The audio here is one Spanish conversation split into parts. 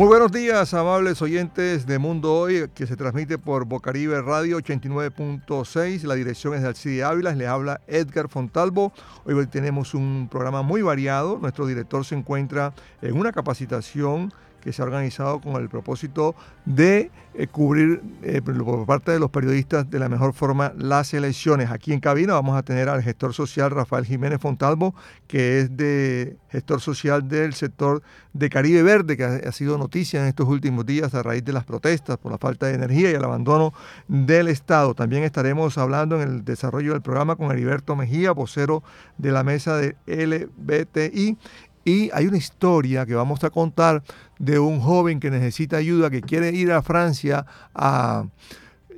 Muy buenos días, amables oyentes de Mundo Hoy, que se transmite por Bocaribe Radio 89.6. La dirección es de Alcide Ávila, le habla Edgar Fontalvo. Hoy tenemos un programa muy variado. Nuestro director se encuentra en una capacitación que se ha organizado con el propósito de eh, cubrir eh, por parte de los periodistas de la mejor forma las elecciones. Aquí en cabina vamos a tener al gestor social Rafael Jiménez Fontalvo, que es de gestor social del sector de Caribe Verde, que ha, sido noticia en estos últimos días a raíz de las protestas por la falta de energía y el abandono del Estado. También estaremos hablando en el desarrollo del programa con Heriberto Mejía, vocero de la mesa de LBTI y hay una historia que vamos a contar de un joven que necesita ayuda, que quiere ir a Francia a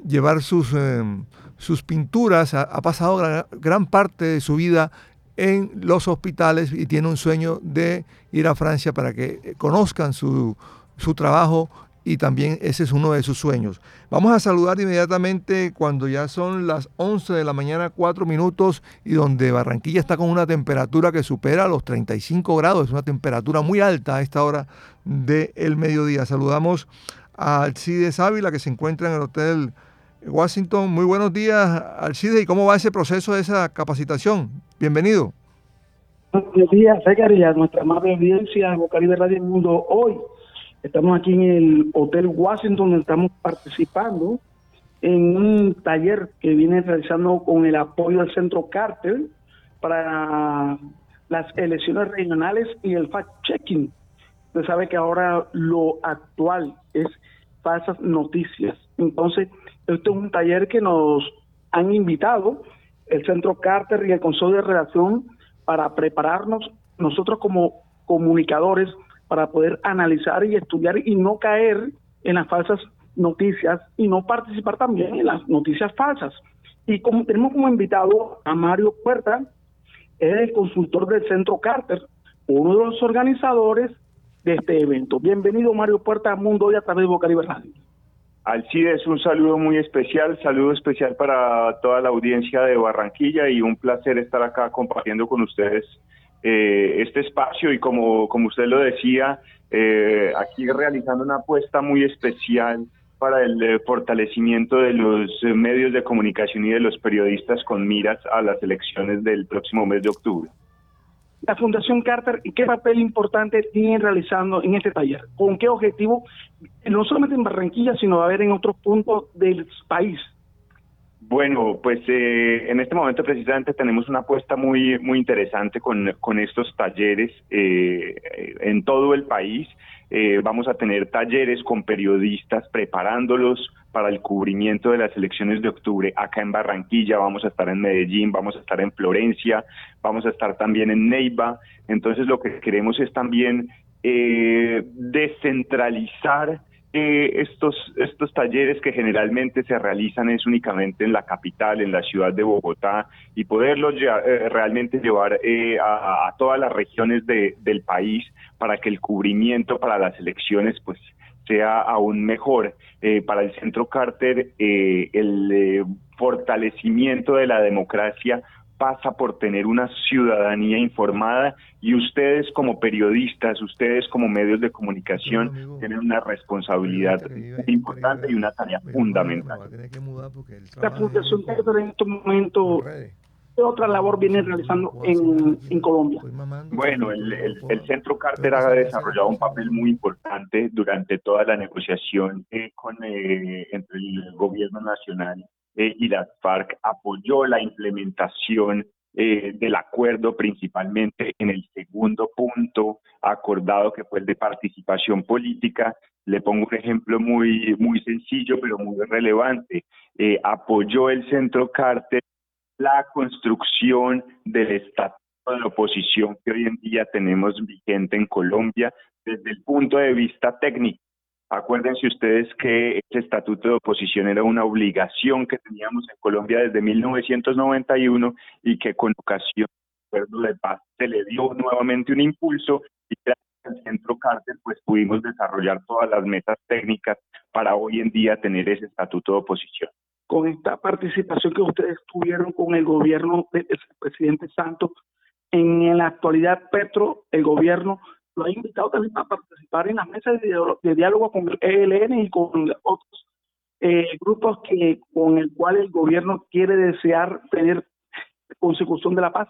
llevar sus, em, sus pinturas. Ha, pasado gran, parte de su vida en los hospitales y tiene un sueño de ir a Francia para que conozcan su, su trabajo y también ese es uno de sus sueños. Vamos a saludar inmediatamente cuando ya son las 11 de la mañana, 4 minutos, y donde Barranquilla está con una temperatura que supera los 35 grados, es una temperatura muy alta a esta hora del mediodía. Saludamos a Alcides Ávila que se encuentra en el Hotel Washington. Muy buenos días, Alcides, ¿y cómo va ese proceso de esa capacitación? Bienvenido. Buenos días, Edgar, nuestra amable audiencia, de Radio Mundo hoy Estamos aquí en el Hotel Washington, estamos participando en un taller que viene realizando con el apoyo del Centro Carter para las elecciones regionales y el fact-checking. Usted sabe que ahora lo actual es falsas noticias. Entonces, esto es un taller que nos han invitado el Centro Carter y el Consejo de Relación para prepararnos nosotros como comunicadores para poder analizar y estudiar y no caer en las falsas noticias y no participar también en las noticias falsas. Y como tenemos como invitado a Mario Puerta, es el consultor del Centro Carter, uno de los organizadores de este evento. Bienvenido Mario Puerta a Mundo Hoy a través de Bocaribe Radio. Alcides, un saludo muy especial, saludo especial para toda la audiencia de Barranquilla y un placer estar acá compartiendo con ustedes eh, este espacio y como, como usted lo decía, eh, aquí realizando una apuesta muy especial para el eh, fortalecimiento de los medios de comunicación y de los periodistas con miras a las elecciones del próximo mes de octubre. La Fundación Carter, ¿qué papel importante tiene realizando en este taller? ¿Con qué objetivo? No solamente en Barranquilla, sino a ver en otros puntos del país. Bueno, pues eh, en este momento precisamente tenemos una apuesta muy muy interesante con, con estos talleres eh, en todo el país. Eh, vamos a tener talleres con periodistas preparándolos para el cubrimiento de las elecciones de octubre acá en Barranquilla, vamos a estar en Medellín, vamos a estar en Florencia, vamos a estar también en Neiva. Entonces lo que queremos es también descentralizar eh, estos, estos talleres que generalmente se realizan es únicamente en la capital, en la ciudad de Bogotá, y poderlos eh, realmente llevar eh, a, todas las regiones del país para que el cubrimiento para las elecciones pues sea aún mejor. para el Centro Carter, el fortalecimiento de la democracia pasa por tener una ciudadanía informada y ustedes como periodistas, ustedes como medios de comunicación tienen una responsabilidad importante y una tarea fundamental. La Fundación en este momento ¿Qué otra labor viene realizando en, Colombia? Bueno, el, el, Centro Carter ha desarrollado un papel muy importante durante toda la negociación eh, con, eh, entre el gobierno nacional eh, y la FARC apoyó la implementación eh, del acuerdo principalmente en el segundo punto acordado que fue el de participación política. Le pongo un ejemplo muy, muy sencillo pero muy relevante. Eh, apoyó el Centro Carter la construcción del estatuto de la oposición que hoy en día tenemos vigente en Colombia desde el punto de vista técnico Acuérdense ustedes que este estatuto de oposición era una obligación que teníamos en Colombia desde 1991 y que con ocasión del acuerdo de paz se le dio nuevamente un impulso y gracias al Centro Cárter pues pudimos desarrollar todas las metas técnicas para hoy en día tener ese estatuto de oposición. Con esta participación que ustedes tuvieron con el gobierno del presidente Santos, en la actualidad Petro, el gobierno, lo ha invitado también a participar en las mesas de, diálogo con el ELN y con otros eh, grupos que con el cual el gobierno quiere desear tener consecución de la paz.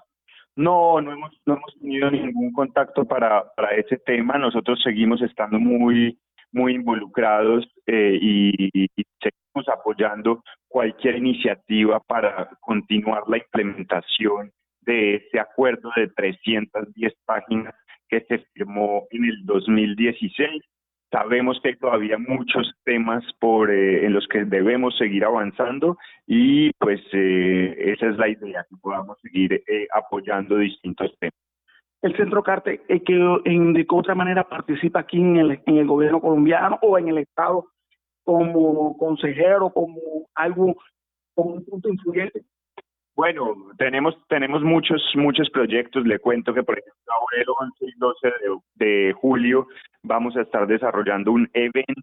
No, no hemos, no hemos tenido ningún contacto para, para ese tema. Nosotros seguimos estando muy, muy involucrados eh, y, y, seguimos apoyando cualquier iniciativa para continuar la implementación de ese acuerdo de 310 páginas que se firmó en el 2016. Sabemos que todavía muchos temas por eh, en los que debemos seguir avanzando y pues eh, esa es la idea, que podamos seguir eh, apoyando distintos temas. El Centro Carte, que en, de otra manera participa aquí en el, en el gobierno colombiano o en el Estado como consejero, como algo, como un punto influyente? Bueno, tenemos tenemos muchos muchos proyectos. Le cuento que por ejemplo ahora el 11 y 12 de, de julio vamos a estar desarrollando un evento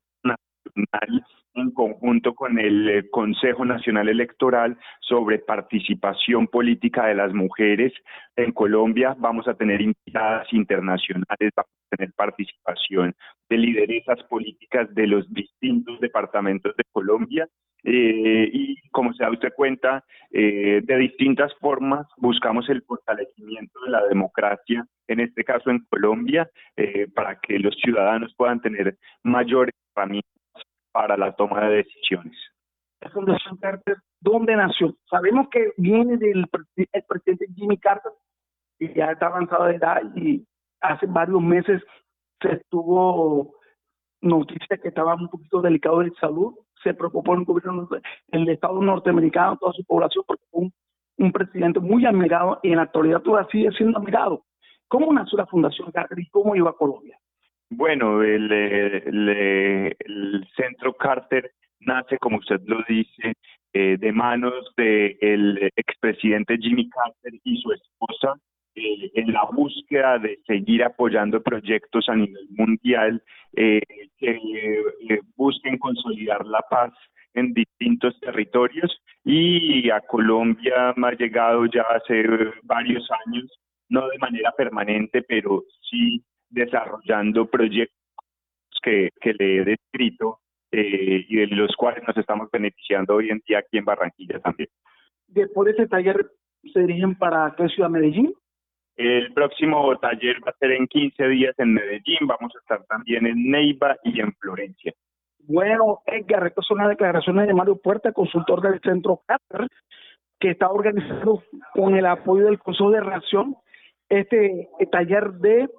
nacional en conjunto con el eh, Consejo Nacional Electoral sobre participación política de las mujeres en Colombia. Vamos a tener invitadas internacionales, vamos a tener participación de lideresas políticas de los distintos departamentos de Colombia. Eh, y como se da usted cuenta, eh, de distintas formas buscamos el fortalecimiento de la democracia, en este caso en Colombia, para que los ciudadanos puedan tener mayores herramientas para la toma de decisiones. La Fundación Carter, ¿dónde nació? Sabemos que viene del el presidente Jimmy Carter, y ya está avanzado de edad y hace varios meses se estuvo noticia que estaba un poquito delicado de salud. Se preocupó el gobierno, el Estado norteamericano, toda su población, porque fue un, un presidente muy admirado y en la actualidad todavía sigue siendo admirado. ¿Cómo nació la Fundación Carter y cómo iba a Colombia? Bueno, el, el, centro Carter nace, como usted lo dice, eh, de manos del expresidente Jimmy Carter y su esposa eh, en la búsqueda de seguir apoyando proyectos a nivel mundial eh, que busquen consolidar la paz en distintos territorios. Y a Colombia ha llegado ya hace varios años, no de manera permanente, pero sí desarrollando proyectos que, que le he descrito eh, y de los cuales nos estamos beneficiando hoy en día aquí en Barranquilla también. Después de ese taller, ¿se dirigen para qué ciudad, Medellín? El próximo taller va a ser en 15 días en Medellín, vamos a estar también en Neiva y en Florencia. Bueno, Edgar, estas son las declaraciones de Mario Puerta, consultor del Centro Cáter, que está organizado con el apoyo del Consejo de Reacción este taller de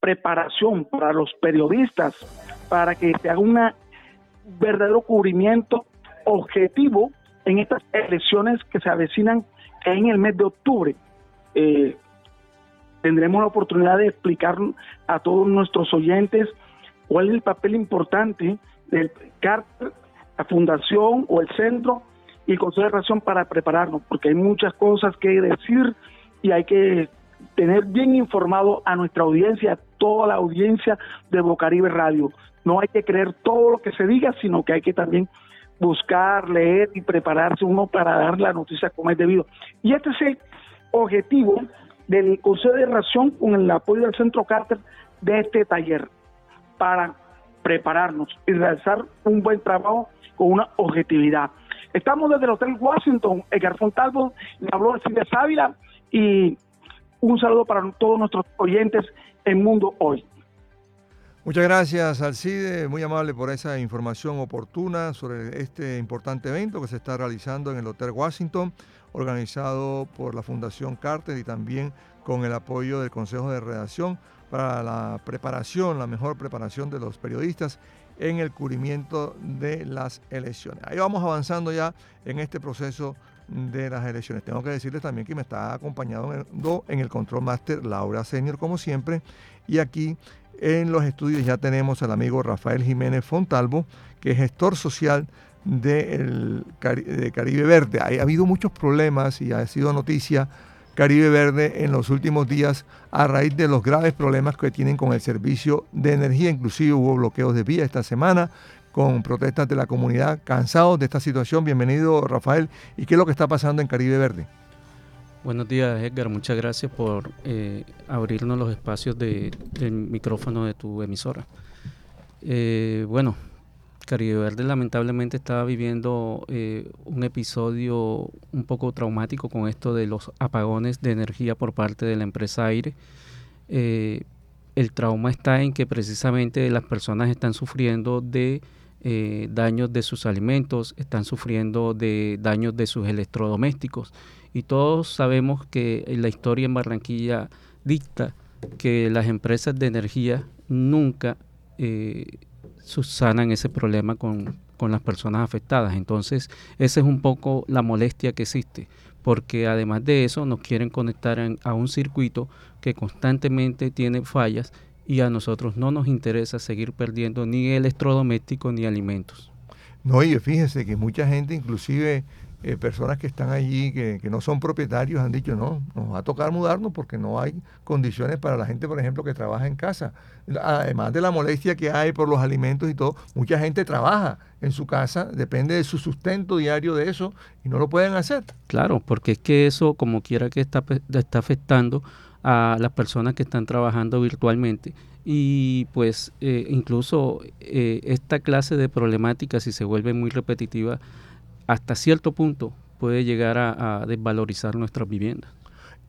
preparación para los periodistas, para que se haga un verdadero cubrimiento objetivo en estas elecciones que se avecinan en el mes de octubre. Eh, tendremos la oportunidad de explicar a todos nuestros oyentes cuál es el papel importante del CARTER, la fundación o el centro y el Consejo de Relación para prepararnos, porque hay muchas cosas que decir y hay que tener bien informado a nuestra audiencia, toda la audiencia de Bocaribe Radio. No hay que creer todo lo que se diga, sino que hay que también buscar, leer y prepararse uno para dar la noticia como es debido. Y este es el objetivo del Consejo de Ración con el apoyo del Centro Carter de este taller, para prepararnos y realizar un buen trabajo con una objetividad. Estamos desde el Hotel Washington, Edgar Fontalvo, me habló Silvia Sávila y un saludo para todos nuestros oyentes en Mundo Hoy. Muchas gracias, Alcide, muy amable por esa información oportuna sobre este importante evento que se está realizando en el Hotel Washington, organizado por la Fundación Carter y también con el apoyo del Consejo de Redacción para la preparación, la mejor preparación de los periodistas en el cubrimiento de las elecciones. Ahí vamos avanzando ya en este proceso de las elecciones. Tengo que decirles también que me está acompañando en el control master Laura Senior, como siempre, y aquí En los estudios ya tenemos al amigo Rafael Jiménez Fontalvo, que es gestor social de, de Caribe Verde. Ha habido muchos problemas y ha sido noticia Caribe Verde en los últimos días a raíz de los graves problemas que tienen con el servicio de energía. Inclusive hubo bloqueos de vía esta semana con protestas de la comunidad. Cansados de esta situación. Bienvenido Rafael. ¿Y qué es lo que está pasando en Caribe Verde? Buenos días Edgar, muchas gracias por eh, abrirnos los espacios del micrófono de tu emisora. Eh, bueno, Caribe Verde lamentablemente estaba viviendo eh, un episodio un poco traumático con esto de los apagones de energía por parte de la empresa Aire. El trauma está en que precisamente las personas están sufriendo de eh, daños de sus alimentos, están sufriendo de daños de sus electrodomésticos y todos sabemos que la historia en Barranquilla dicta que las empresas de energía nunca subsanan ese problema con, las personas afectadas. Entonces, esa es un poco la molestia que existe, porque además de eso nos quieren conectar a un circuito que constantemente tiene fallas y a nosotros no nos interesa seguir perdiendo ni electrodomésticos ni alimentos. No, y fíjese que mucha gente, inclusive eh, personas que están allí, que, no son propietarios, han dicho, no, nos va a tocar mudarnos porque no hay condiciones para la gente, por ejemplo, que trabaja en casa. Además de la molestia que hay por los alimentos y todo, mucha gente trabaja en su casa, depende de su sustento diario de eso y no lo pueden hacer. Claro, porque es que eso, como quiera que está, está afectando a las personas que están trabajando virtualmente y pues eh, incluso eh, esta clase de problemática si se vuelve muy repetitiva hasta cierto punto puede llegar a, desvalorizar nuestras viviendas.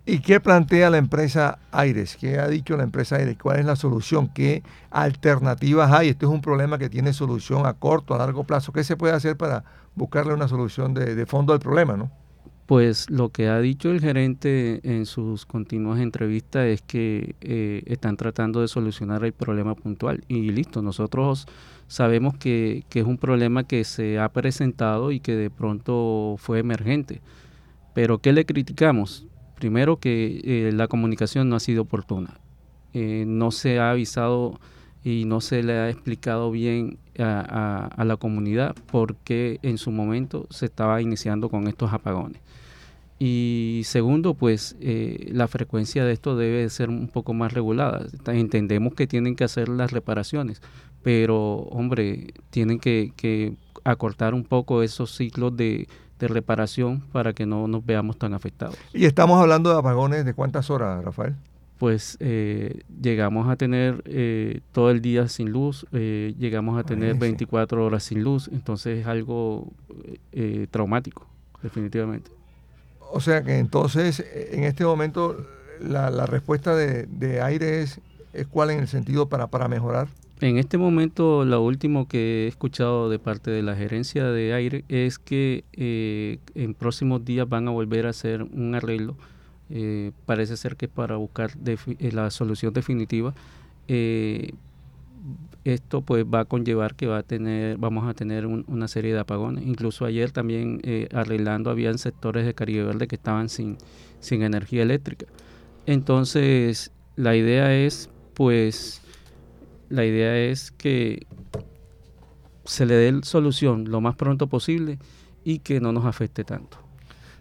¿Y qué plantea la empresa Aires? ¿Qué ha dicho la empresa Aires? ¿Cuál es la solución? ¿Qué alternativas hay? Este es un problema que tiene solución a corto, a largo plazo. ¿Qué se puede hacer para buscarle una solución de, fondo al problema? ¿no? Pues lo que ha dicho el gerente en sus continuas entrevistas es que eh, están tratando de solucionar el problema puntual. Y listo, nosotros sabemos que, es un problema que se ha presentado y que de pronto fue emergente. Pero ¿qué le criticamos? Primero que eh, la comunicación no ha sido oportuna. Eh, no se ha avisado y no se le ha explicado bien a, la comunidad por qué en su momento se estaba iniciando con estos apagones. Y segundo, pues eh, la frecuencia de esto debe ser un poco más regulada. Entendemos que tienen que hacer las reparaciones, pero hombre, tienen que, acortar un poco esos ciclos de, reparación para que no nos veamos tan afectados. Y estamos hablando de apagones de cuántas horas, Rafael? Pues eh, llegamos a tener eh, todo el día sin luz, eh, llegamos a tener 24 horas sin luz, entonces es algo traumático, definitivamente. O sea que entonces en este momento la, respuesta de, aire es, es cuál en el sentido para, para mejorar. En este momento, lo último que he escuchado de parte de la gerencia de aire es que eh, en próximos días van a volver a hacer un arreglo. Eh, parece ser que para buscar eh, la solución definitiva. Esto pues va a conllevar que va a tener, vamos a tener una serie de apagones. Incluso ayer también arreglando habían sectores de Caribe Verde que estaban sin, sin energía eléctrica. Entonces, la idea es pues la idea es que se le dé solución lo más pronto posible y que no nos afecte tanto.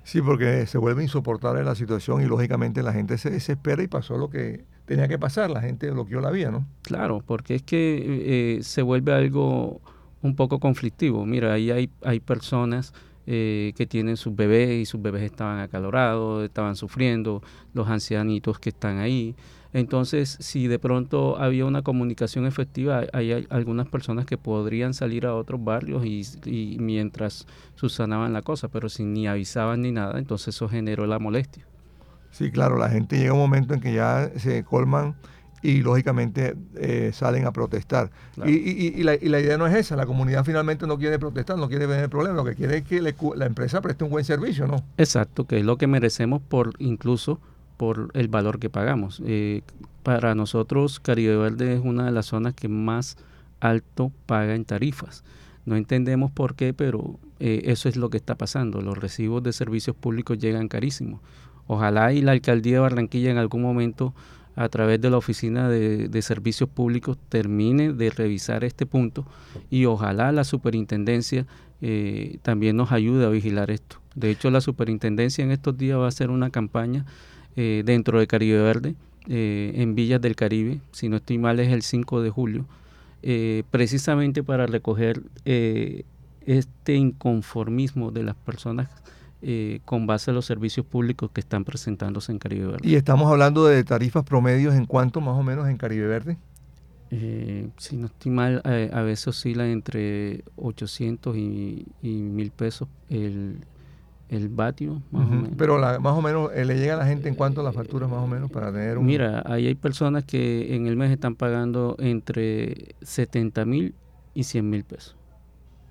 Sí, porque se vuelve insoportable la situación y lógicamente la gente se desespera y pasó lo que tenía que pasar, la gente bloqueó la vía, ¿no? Claro, porque es que eh, se vuelve algo un poco conflictivo. Mira, ahí hay, hay personas eh, que tienen sus bebés y sus bebés estaban acalorados, estaban sufriendo, los ancianitos que están ahí. Entonces, si de pronto había una comunicación efectiva, hay algunas personas que podrían salir a otros barrios y, mientras subsanaban la cosa, pero si ni avisaban ni nada, entonces eso generó la molestia. Sí, claro, la gente llega un momento en que ya se colman y lógicamente eh, salen a protestar. Y, la, idea no es esa, la comunidad finalmente no quiere protestar, no quiere el problema, lo que quiere es que la empresa preste un buen servicio, ¿no? Exacto, que es lo que merecemos por incluso por el valor que pagamos. Eh, para nosotros Caribe Verde es una de las zonas que más alto paga en tarifas. No entendemos por qué, pero eh, eso es lo que está pasando. Los recibos de servicios públicos llegan carísimos. Ojalá y la alcaldía de Barranquilla en algún momento a través de la Oficina de, Servicios Públicos termine de revisar este punto y ojalá la superintendencia eh, también nos ayude a vigilar esto. De hecho, la superintendencia en estos días va a hacer una campaña eh, dentro de Caribe Verde, eh, en Villas del Caribe, si no estoy mal es el 5 de julio, precisamente para recoger este inconformismo de las personas eh, con base a los servicios públicos que están presentándose en Caribe Verde. ¿Y estamos hablando de tarifas promedios en cuánto más o menos en Caribe Verde? Eh, si no estoy mal, eh, a, veces oscila entre 800 y, y 1000 pesos el, el vatio, más o menos. Pero más o menos, ¿le llega a la gente en cuánto las facturas más o menos para tener un... Mira, ahí hay personas que en el mes están pagando entre 70 mil y 100 mil pesos.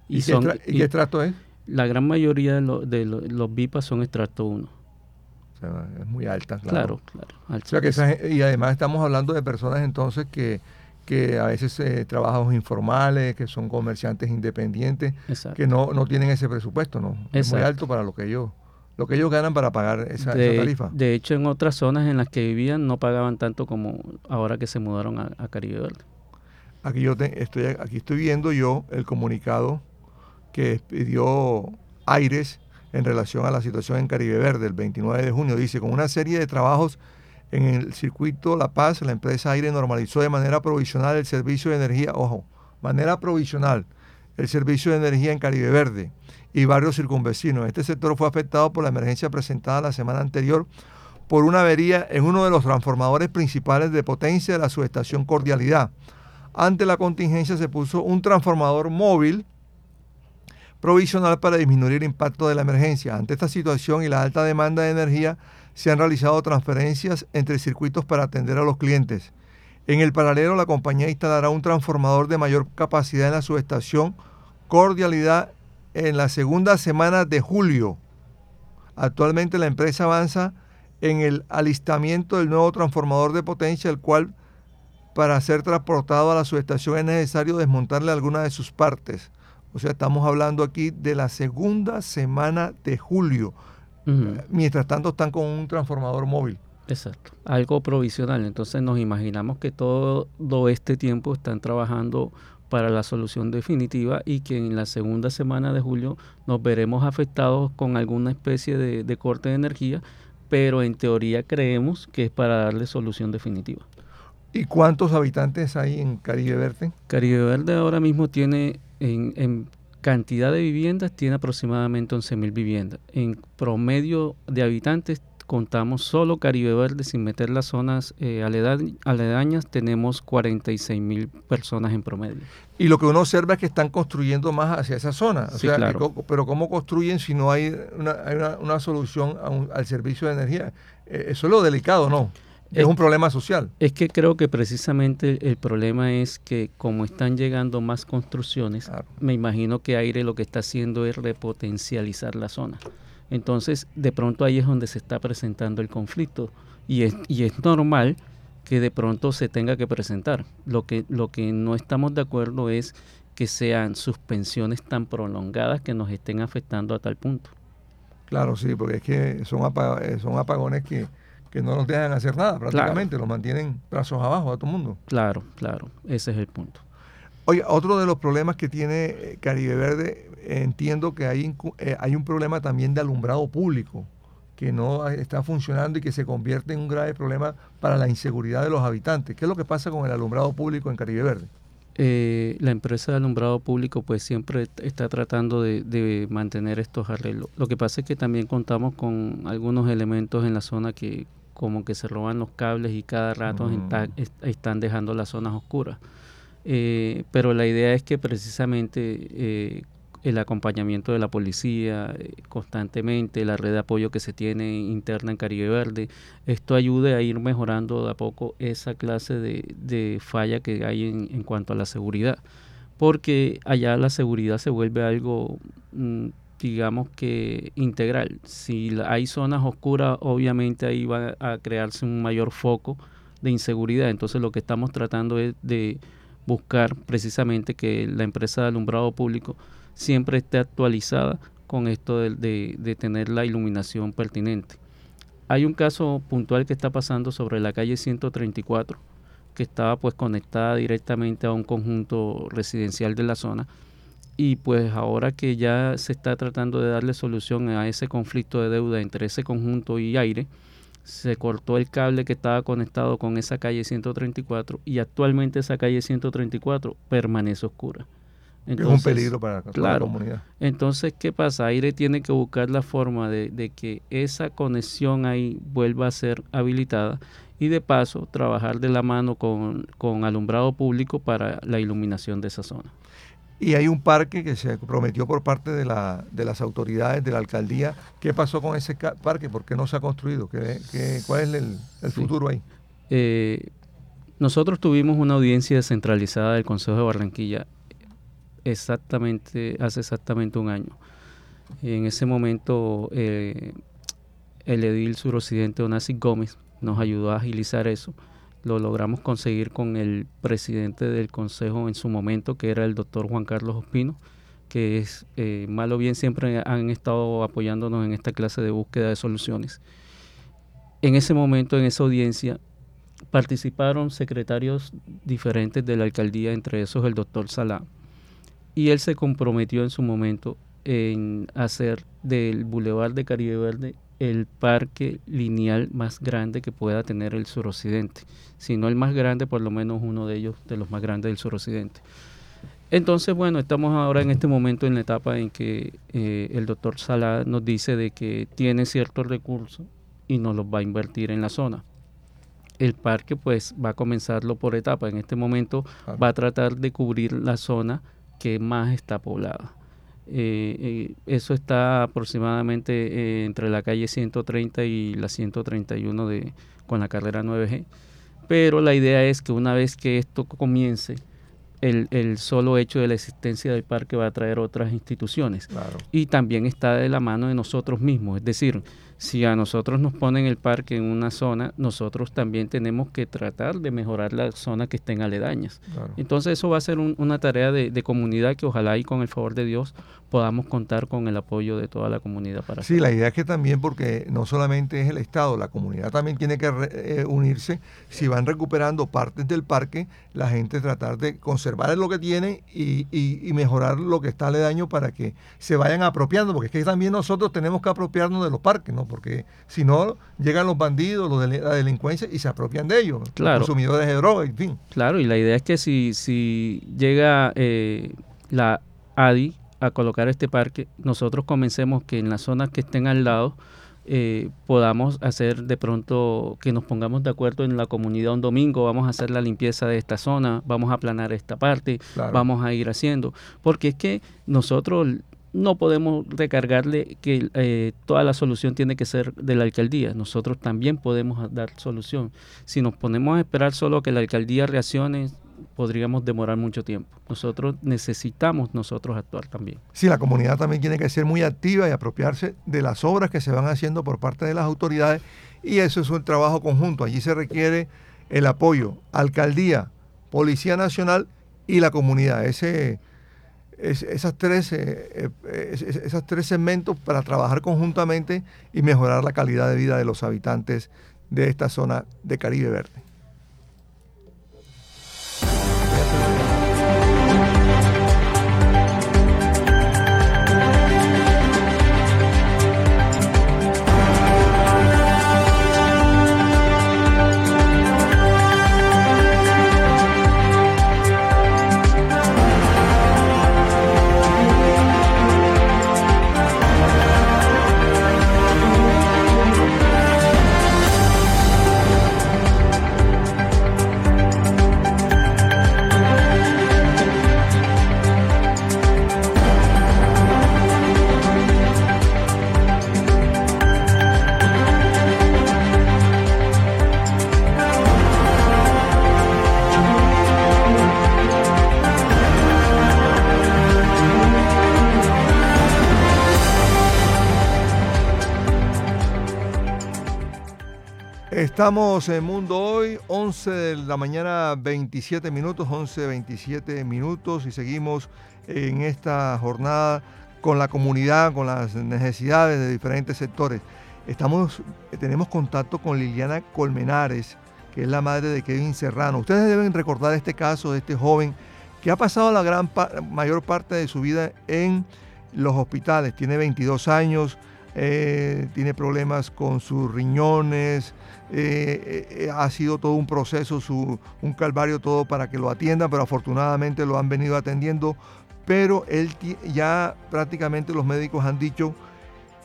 ¿Y, ¿Y qué trato es? La gran mayoría de, los BIPAS son extracto 1. O sea, es muy alta, claro. Claro, claro. y además estamos hablando de personas entonces que, que a veces eh, trabajos informales, que son comerciantes independientes, que no, no tienen ese presupuesto, ¿no? Es muy alto para lo que ellos lo que ellos ganan para pagar esa, tarifa. De hecho, en otras zonas en las que vivían no pagaban tanto como ahora que se mudaron a, Caribe Verde. Aquí yo estoy aquí estoy viendo yo el comunicado que pidió Aires en relación a la situación en Caribe Verde el 29 de junio. Dice, con una serie de trabajos en el circuito La Paz, la empresa Aire normalizó de manera provisional el servicio de energía, ojo, manera provisional, el servicio de energía en Caribe Verde y barrios circunvecinos. Este sector fue afectado por la emergencia presentada la semana anterior por una avería en uno de los transformadores principales de potencia de la subestación Cordialidad. Ante la contingencia se puso un transformador móvil provisional para disminuir el impacto de la emergencia. Ante esta situación y la alta demanda de energía, se han realizado transferencias entre circuitos para atender a los clientes. En el paralelo, la compañía instalará un transformador de mayor capacidad en la subestación Cordialidad en la segunda semana de julio. Actualmente la empresa avanza en el alistamiento del nuevo transformador de potencia, el cual para ser transportado a la subestación es necesario desmontarle algunas de sus partes. O sea, estamos hablando aquí de la segunda semana de julio. Mientras tanto están con un transformador móvil. Exacto, algo provisional. Entonces nos imaginamos que todo, este tiempo están trabajando para la solución definitiva y que en la segunda semana de julio nos veremos afectados con alguna especie de, de corte de energía, pero en teoría creemos que es para darle solución definitiva. ¿Y cuántos habitantes hay en Caribe Verde? Caribe Verde ahora mismo tiene en, cantidad de viviendas tiene aproximadamente 11.000 viviendas. En promedio de habitantes contamos solo Caribe Verde, sin meter las zonas eh, aledañas, tenemos 46.000 personas en promedio. Y lo que uno observa es que están construyendo más hacia esa zona. pero ¿cómo construyen si no hay una, solución al servicio de energía? Eh, eso es lo delicado, ¿no? Es, un problema social. Es que creo que precisamente el problema es que como están llegando más construcciones, me imagino que Aire lo que está haciendo es repotencializar la zona. Entonces, de pronto ahí es donde se está presentando el conflicto y es, y es normal que de pronto se tenga que presentar. Lo que, lo que no estamos de acuerdo es que sean suspensiones tan prolongadas que nos estén afectando a tal punto. Claro, sí, porque es que son, son apagones que que no nos dejan hacer nada prácticamente, los mantienen brazos abajo a todo el mundo. Claro, claro, ese es el punto. Oye, otro de los problemas que tiene eh, Caribe Verde, entiendo que hay, eh, hay un problema también de alumbrado público que no está funcionando y que se convierte en un grave problema para la inseguridad de los habitantes. ¿Qué es lo que pasa con el alumbrado público en Caribe Verde? Eh, la empresa de alumbrado público pues siempre está tratando de, de, mantener estos arreglos. Lo que pasa es que también contamos con algunos elementos en la zona que como que se roban los cables y cada rato están dejando las zonas oscuras. Eh, pero la idea es que precisamente eh, el acompañamiento de la policía eh, constantemente, la red de apoyo que se tiene interna en Caribe Verde, esto ayude a ir mejorando de a poco esa clase de, falla que hay en, cuanto a la seguridad. Porque allá la seguridad se vuelve algo... Mm, digamos que integral. Si hay zonas oscuras, obviamente ahí va a crearse un mayor foco de inseguridad. Entonces lo que estamos tratando es de buscar precisamente que la empresa de alumbrado público siempre esté actualizada con esto de, de, tener la iluminación pertinente. hay un caso puntual que está pasando sobre la calle 134, que estaba pues conectada directamente a un conjunto residencial de la zona. Y pues ahora que ya se está tratando de darle solución a ese conflicto de deuda entre ese conjunto y aire, se cortó el cable que estaba conectado con esa calle 134 y actualmente esa calle 134 permanece oscura. Entonces, es un peligro para la comunidad. Entonces, ¿qué pasa? Aire tiene que buscar la forma de, que esa conexión ahí vuelva a ser habilitada y de paso trabajar de la mano con, con alumbrado público para la iluminación de esa zona. Y hay un parque que se prometió por parte de, la, de las autoridades de la alcaldía. ¿Qué pasó con ese parque? ¿Por qué no se ha construido? ¿Qué, cuál es el, futuro ahí? Eh, nosotros tuvimos una audiencia descentralizada del Consejo de Barranquilla exactamente, hace exactamente un año. En ese momento eh, el edil suroccidente Onassis Gómez nos ayudó a agilizar eso lo logramos conseguir con el presidente del consejo en su momento, que era el doctor Juan Carlos Ospino, que es, eh, mal o bien, siempre han estado apoyándonos en esta clase de búsqueda de soluciones. En ese momento, en esa audiencia, participaron secretarios diferentes de la alcaldía, entre esos el doctor Salá, y él se comprometió en su momento en hacer del Boulevard de Caribe Verde el parque lineal más grande que pueda tener el suroccidente. Si no el más grande, por lo menos uno de ellos, de los más grandes del suroccidente. Entonces, bueno, estamos ahora en este momento en la etapa en que eh, el doctor Sala nos dice de que tiene ciertos recursos y nos los va a invertir en la zona. El parque pues va a comenzarlo por etapa. En este momento va a tratar de cubrir la zona que más está poblada. Eh, eh, eso está aproximadamente eh, entre la calle 130 y la 131 de, con la carrera 9G. Pero la idea es que una vez que esto comience, el, el, solo hecho de la existencia del parque va a traer otras instituciones. Y también está de la mano de nosotros mismos. Es decir, si a nosotros nos ponen el parque en una zona, nosotros también tenemos que tratar de mejorar la zona que estén aledañas. Entonces eso va a ser una tarea de, de, comunidad que ojalá y con el favor de Dios podamos contar con el apoyo de toda la comunidad para Sí, la idea es que también, porque no solamente es el Estado, la comunidad también tiene que eh, unirse. Si van recuperando partes del parque, la gente tratar de conservar lo que tiene y, y, mejorar lo que está aledaño para que se vayan apropiando, porque es que también nosotros tenemos que apropiarnos de los parques, ¿no? Porque si no, llegan los bandidos, los de la delincuencia y se apropian de ellos, claro. los consumidores de drogas, en fin. Claro, y la idea es que si, si llega eh, la ADI a colocar este parque, nosotros comencemos que en las zonas que estén al lado eh, podamos hacer de pronto que nos pongamos de acuerdo en la comunidad un domingo, vamos a hacer la limpieza de esta zona, vamos a aplanar esta parte, vamos a ir haciendo, porque es que nosotros no podemos recargarle que eh, toda la solución tiene que ser de la alcaldía. Nosotros también podemos dar solución. Si nos ponemos a esperar solo que la alcaldía reaccione, podríamos demorar mucho tiempo. Nosotros necesitamos nosotros actuar también. Sí, la comunidad también tiene que ser muy activa y apropiarse de las obras que se van haciendo por parte de las autoridades y eso es un trabajo conjunto. Allí se requiere el apoyo, alcaldía, Policía Nacional y la comunidad. Ese, esas, tres, eh, eh, esos tres segmentos para trabajar conjuntamente y mejorar la calidad de vida de los habitantes de esta zona de Caribe Verde. Estamos en Mundo Hoy, 11 de la mañana, 27 minutos, 11, 27 minutos y seguimos en esta jornada con la comunidad, con las necesidades de diferentes sectores. Estamos, tenemos contacto con Liliana Colmenares, que es la madre de Kevin Serrano. Ustedes deben recordar este caso de este joven que ha pasado la gran mayor parte de su vida en los hospitales. Tiene 22 años, eh, tiene problemas con sus riñones, eh, eh, ha sido todo un proceso, un calvario todo para que lo atiendan, pero afortunadamente lo han venido atendiendo. Pero él ya prácticamente los médicos han dicho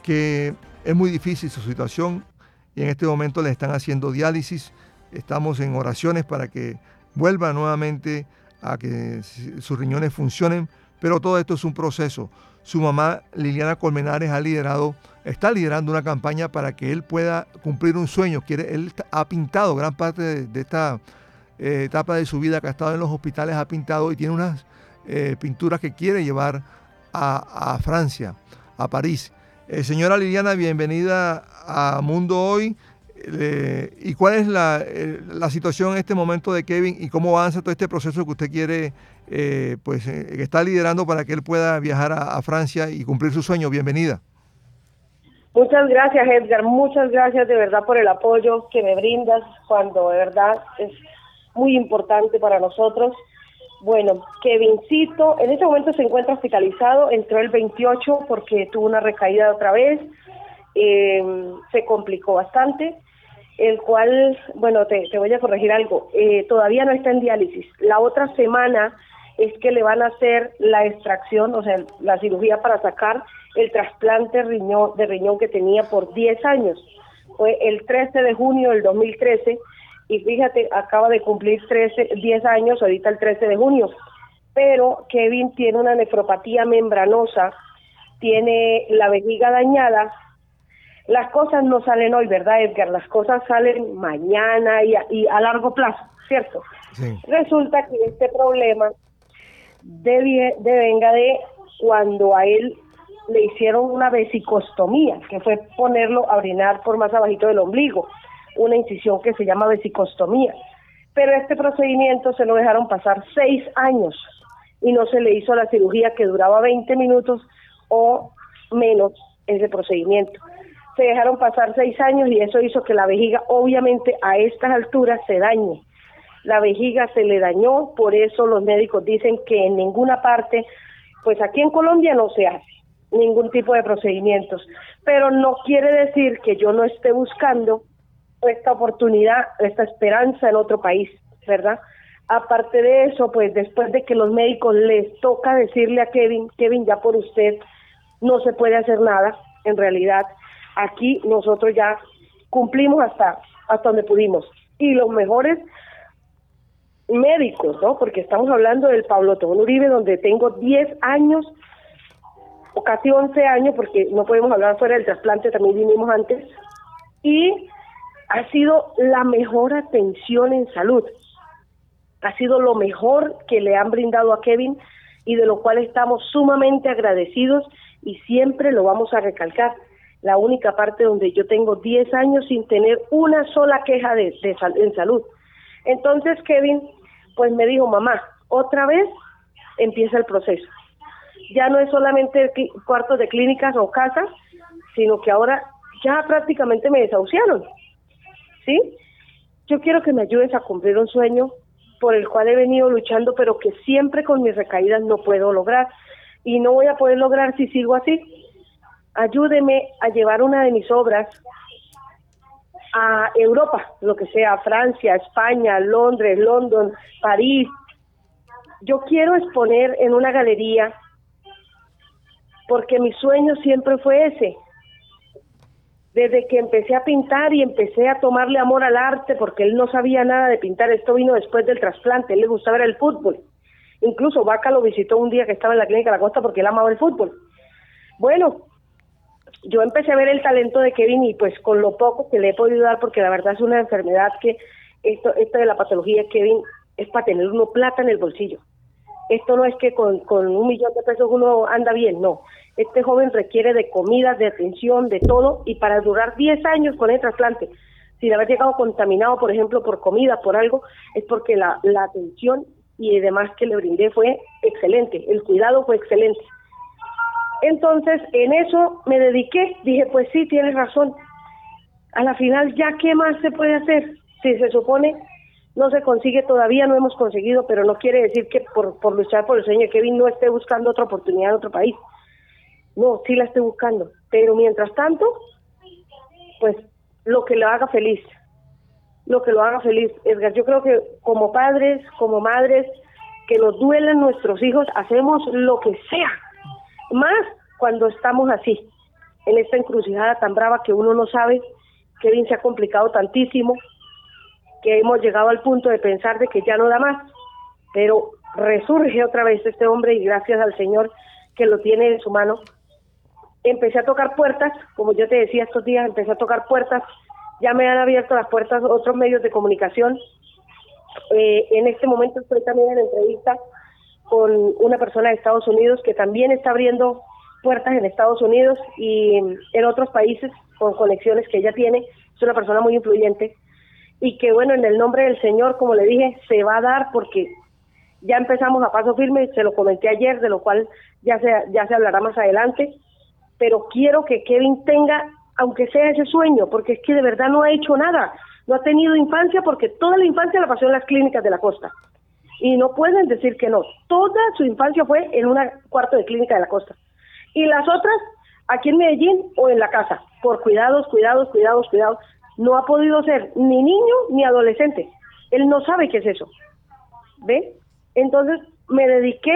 que es muy difícil su situación y en este momento le están haciendo diálisis. Estamos en oraciones para que vuelva nuevamente a que sus riñones funcionen, pero todo esto es un proceso. Su mamá, Liliana Colmenares, ha liderado, está liderando una campaña para que él pueda cumplir un sueño. Quiere, él ha pintado gran parte de, esta eh, etapa de su vida que ha estado en los hospitales, ha pintado y tiene unas eh, pinturas que quiere llevar a, Francia, a París. Eh, señora Liliana, bienvenida a Mundo Hoy. ¿Y cuál es la, la, situación en este momento de Kevin y cómo avanza todo este proceso que usted quiere eh, pues, eh, que está liderando para que él pueda viajar a, Francia y cumplir su sueño. Bienvenida. Muchas gracias, Edgar. Muchas gracias de verdad por el apoyo que me brindas cuando de verdad es muy importante para nosotros. Bueno, Kevincito en este momento se encuentra hospitalizado, entró el 28 porque tuvo una recaída otra vez, eh, se complicó bastante, el cual, bueno, te, voy a corregir algo, todavía no está en diálisis. La otra semana es que le van a hacer la extracción, o sea, la cirugía para sacar el trasplante riñón, de riñón que tenía por 10 años. Fue el 13 de junio del 2013 y fíjate, acaba de cumplir 13, 10 años, ahorita el 13 de junio. Pero Kevin tiene una nefropatía membranosa, tiene la vejiga dañada. Las cosas no salen hoy, ¿verdad, Edgar? Las cosas salen mañana y a, y a largo plazo, ¿cierto? Resulta que este problema de, venga de cuando a él le hicieron una vesicostomía, que fue ponerlo a orinar por más abajito del ombligo, una incisión que se llama vesicostomía. Pero este procedimiento se lo dejaron pasar seis años y no se le hizo la cirugía que duraba 20 minutos o menos ese procedimiento. Se dejaron pasar seis años y eso hizo que la vejiga obviamente a estas alturas se dañe la vejiga se le dañó, por eso los médicos dicen que en ninguna parte, pues aquí en Colombia no se hace ningún tipo de procedimientos, pero no quiere decir que yo no esté buscando esta oportunidad, esta esperanza en otro país, ¿verdad? Aparte de eso, pues después de que los médicos les toca decirle a Kevin, Kevin, ya por usted no se puede hacer nada, en realidad, aquí nosotros ya cumplimos hasta, hasta donde pudimos. Y los mejores médicos, ¿no? Porque estamos hablando del Pablo Tobón Uribe, donde tengo 10 años, o casi 11 años, porque no podemos hablar fuera del trasplante, también vinimos antes, y ha sido la mejor atención en salud. Ha sido lo mejor que le han brindado a Kevin y de lo cual estamos sumamente agradecidos y siempre lo vamos a recalcar. La única parte donde yo tengo 10 años sin tener una sola queja de, de en salud. Entonces, Kevin, pues me dijo, mamá, otra vez empieza el proceso. Ya no es solamente cuartos de clínicas o casas, sino que ahora ya prácticamente me desahuciaron. ¿Sí? Yo quiero que me ayudes a cumplir un sueño por el cual he venido luchando, pero que siempre con mis recaídas no puedo lograr. Y no voy a poder lograr si sigo así. Ayúdeme a llevar una de mis obras a Europa, lo que sea, Francia, España, Londres, London, París. Yo quiero exponer en una galería porque mi sueño siempre fue ese. Desde que empecé a pintar y empecé a tomarle amor al arte, porque él no sabía nada de pintar, esto vino después del trasplante, él le gustaba el fútbol. Incluso Vaca lo visitó un día que estaba en la clínica de la costa porque él amaba el fútbol. Bueno, yo empecé a ver el talento de Kevin y pues con lo poco que le he podido dar, porque la verdad es una enfermedad que esto, esto de la patología Kevin es para tener uno plata en el bolsillo. Esto no es que con, con un millón de pesos uno anda bien, no. Este joven requiere de comida, de atención, de todo, y para durar 10 años con el trasplante, sin haber llegado contaminado, por ejemplo, por comida, por algo, es porque la, la atención y demás que le brindé fue excelente, el cuidado fue excelente. Entonces, en eso me dediqué, dije, pues sí, tienes razón, a la final ya qué más se puede hacer si se supone no se consigue todavía no hemos conseguido pero no quiere decir que por, por luchar por el sueño de Kevin no esté buscando otra oportunidad en otro país. No sí la estoy buscando. Pero mientras tanto pues lo que lo haga feliz lo que lo haga feliz Edgar. Yo creo que como padres como madres que nos duelen nuestros hijos hacemos lo que sea más cuando estamos así en esta encrucijada tan brava que uno no sabe Kevin se ha complicado tantísimo que hemos llegado al punto de pensar de que ya no da más, pero resurge otra vez este hombre y gracias al Señor que lo tiene en su mano. Empecé a tocar puertas, como yo te decía estos días, empecé a tocar puertas, ya me han abierto las puertas otros medios de comunicación. Eh, en este momento estoy también en entrevista con una persona de Estados Unidos que también está abriendo puertas en Estados Unidos y en otros países con conexiones que ella tiene, es una persona muy influyente y que bueno, en el nombre del Señor, como le dije, se va a dar porque ya empezamos a paso firme, se lo comenté ayer, de lo cual ya se, ya se hablará más adelante, pero quiero que Kevin tenga, aunque sea ese sueño, porque es que de verdad no ha hecho nada, no ha tenido infancia porque toda la infancia la pasó en las clínicas de la costa. Y no pueden decir que no, toda su infancia fue en un cuarto de clínica de la costa. Y las otras aquí en Medellín o en la casa, por cuidados, cuidados, cuidados, cuidados. No ha podido ser ni niño ni adolescente. Él no sabe qué es eso. ¿Ve? Entonces me dediqué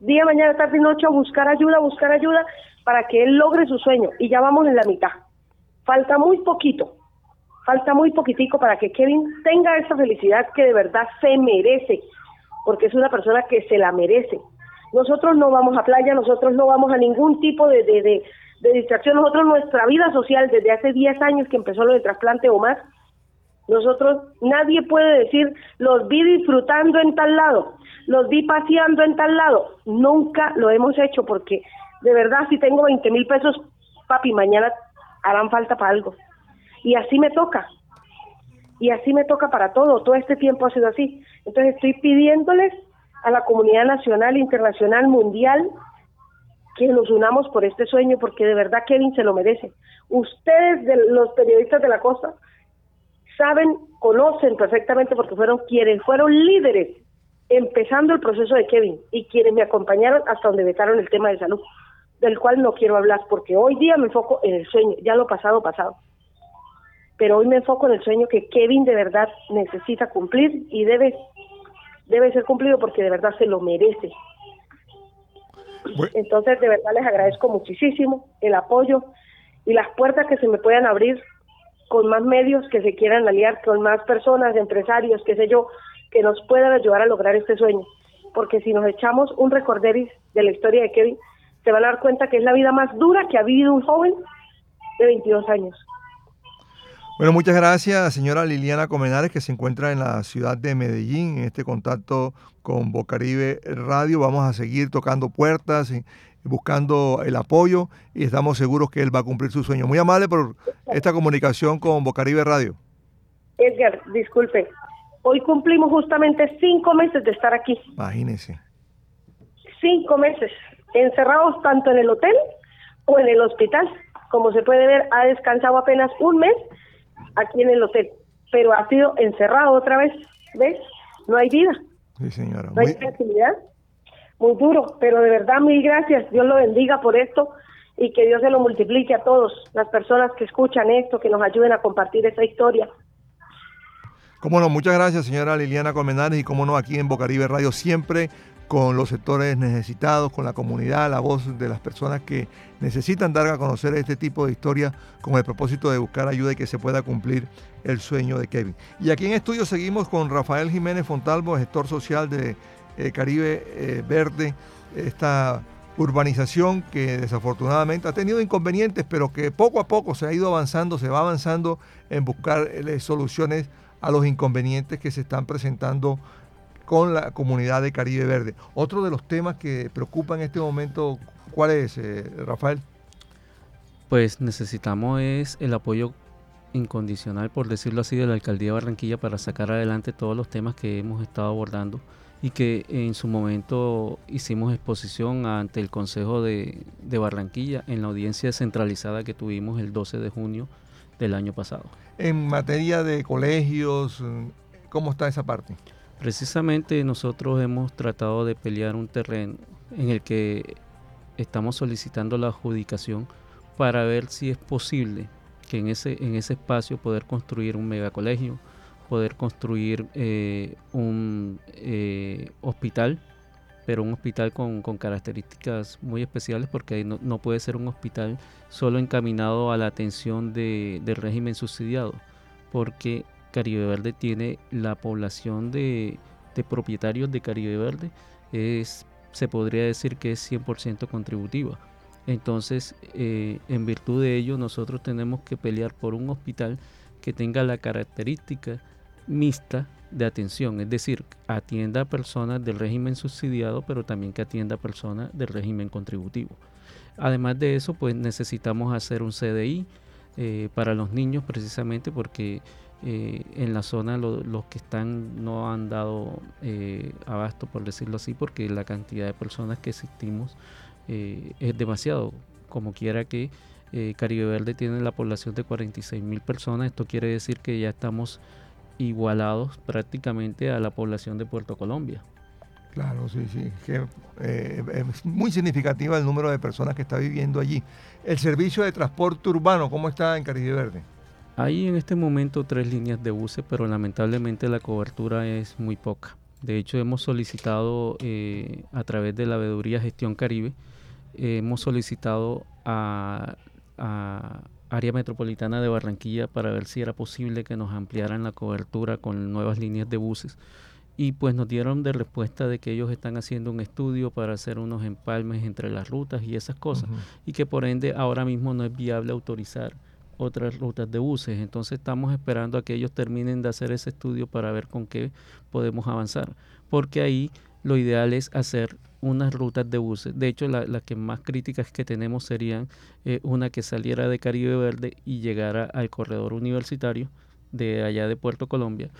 día, mañana, tarde y noche a buscar ayuda, buscar ayuda para que él logre su sueño. Y ya vamos en la mitad. Falta muy poquito. Falta muy poquitico para que Kevin tenga esa felicidad que de verdad se merece. Porque es una persona que se la merece nosotros no vamos a playa, nosotros no vamos a ningún tipo de, de, de, distracción. Nosotros, nuestra vida social, desde hace 10 años que empezó lo del trasplante o más, nosotros, nadie puede decir, los vi disfrutando en tal lado, los vi paseando en tal lado. Nunca lo hemos hecho porque, de verdad, si tengo 20 mil pesos, papi, mañana harán falta para algo. Y así me toca. Y así me toca para todo. Todo este tiempo ha sido así. Entonces estoy pidiéndoles a la comunidad nacional, internacional, mundial, que nos unamos por este sueño, porque de verdad Kevin se lo merece. Ustedes, de los periodistas de la costa, saben, conocen perfectamente, porque fueron quienes fueron líderes empezando el proceso de Kevin y quienes me acompañaron hasta donde vetaron el tema de salud, del cual no quiero hablar, porque hoy día me enfoco en el sueño, ya lo pasado, pasado. Pero hoy me enfoco en el sueño que Kevin de verdad necesita cumplir y debe debe ser cumplido porque de verdad se lo merece. Entonces, de verdad les agradezco muchísimo el apoyo y las puertas que se me puedan abrir con más medios que se quieran aliar, con más personas, empresarios, qué sé yo, que nos puedan ayudar a lograr este sueño. Porque si nos echamos un recorderis de la historia de Kevin, se van a dar cuenta que es la vida más dura que ha vivido un joven de 22 años. Bueno, muchas gracias, señora Liliana Comenares, que se encuentra en la ciudad de Medellín, en este contacto con Bocaribe Radio. Vamos a seguir tocando puertas y buscando el apoyo y estamos seguros que él va a cumplir su sueño. Muy amable por esta comunicación con Bocaribe Radio. Edgar, disculpe. Hoy cumplimos justamente cinco meses de estar aquí. Imagínese. Cinco meses, encerrados tanto en el hotel o en el hospital. Como se puede ver, ha descansado apenas un mes aquí en el hotel, pero ha sido encerrado otra vez, ¿ves? No hay vida. Sí, señora. No hay tranquilidad. Muy duro, pero de verdad mil gracias. Dios lo bendiga por esto y que Dios se lo multiplique a todos las personas que escuchan esto, que nos ayuden a compartir esta historia. Cómo no, muchas gracias señora Liliana Colmenares y cómo no, aquí en Bocaribe Radio siempre con los sectores necesitados, con la comunidad, la voz de las personas que necesitan dar a conocer este tipo de historias con el propósito de buscar ayuda y que se pueda cumplir el sueño de Kevin. Y aquí en estudio seguimos con Rafael Jiménez Fontalvo, gestor social de eh, Caribe eh, Verde, esta urbanización que desafortunadamente ha tenido inconvenientes, pero que poco a poco se ha ido avanzando, se va avanzando en buscar eh, soluciones a los inconvenientes que se están presentando con la comunidad de Caribe Verde. Otro de los temas que preocupa en este momento, ¿cuál es, eh, Rafael? Pues necesitamos es el apoyo incondicional, por decirlo así, de la Alcaldía de Barranquilla para sacar adelante todos los temas que hemos estado abordando y que en su momento hicimos exposición ante el Consejo de, de Barranquilla en la audiencia centralizada que tuvimos el 12 de junio del año pasado. En materia de colegios, ¿cómo está esa parte? Precisamente nosotros hemos tratado de pelear un terreno en el que estamos solicitando la adjudicación para ver si es posible que en ese, en ese espacio poder construir un megacolegio, poder construir eh, un eh, hospital, pero un hospital con, características muy especiales porque no, no, puede ser un hospital solo encaminado a la atención de, del régimen subsidiado, porque Caribe Verde tiene la población de, propietarios de Caribe Verde, es, se podría decir que es 100% contributiva. Entonces, eh, en virtud de ello, nosotros tenemos que pelear por un hospital que tenga la característica mixta de atención, es decir, atienda a personas del régimen subsidiado, pero también que atienda a personas del régimen contributivo. Además de eso, pues necesitamos hacer un CDI eh, para los niños precisamente porque eh, en la zona los que están no han dado abasto, por decirlo así, porque la cantidad de personas que existimos eh, es demasiado. Como quiera que eh, Caribe Verde tiene la población de 46 mil personas, esto quiere decir que ya estamos igualados prácticamente a la población de Puerto Colombia. Claro, sí, sí. Eh, es muy significativa el número de personas que está viviendo allí. El servicio de transporte urbano, ¿cómo está en Caribe Verde? Hay en este momento tres líneas de buses, pero lamentablemente la cobertura es muy poca. De hecho, hemos solicitado a través de la Veeduría Gestión Caribe hemos solicitado a, Área Metropolitana de Barranquilla para ver si era posible que nos ampliaran la cobertura con nuevas líneas de buses. Y pues nos dieron de respuesta de que ellos están haciendo un estudio para hacer unos empalmes entre las rutas y esas cosas. Y que por ende ahora mismo no es viable autorizar otras rutas de buses. Entonces estamos esperando a que ellos terminen de hacer ese estudio para ver con qué podemos avanzar. Porque ahí lo ideal es hacer unas rutas de buses. De hecho, las que más críticas que tenemos serían eh, una que saliera de Caribe Verde y llegara al corredor universitario de allá de Puerto Colombia,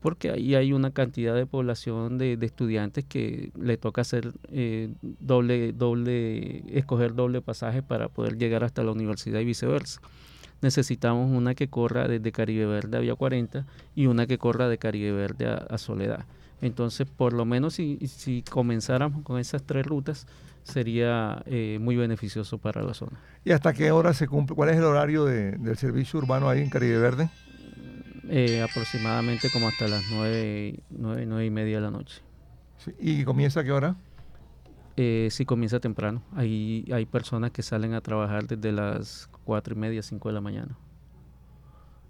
porque ahí hay una cantidad de población de, estudiantes que le toca hacer eh, doble, doble, escoger doble pasaje para poder llegar hasta la universidad y viceversa. Necesitamos una que corra desde Caribe Verde a Vía 40 y una que corra de Caribe Verde a Soledad. Entonces, por lo menos si, si comenzáramos con esas tres rutas, sería eh, muy beneficioso para la zona. ¿Y hasta qué hora se cumple? ¿Cuál es el horario del servicio urbano ahí en Caribe Verde? Eh, aproximadamente como hasta las nueve, nueve, nueve y media de la noche. ¿Y comienza a qué hora? Eh, sí, comienza temprano. Hay, hay personas que salen a trabajar desde las cuatro y media, cinco de la mañana.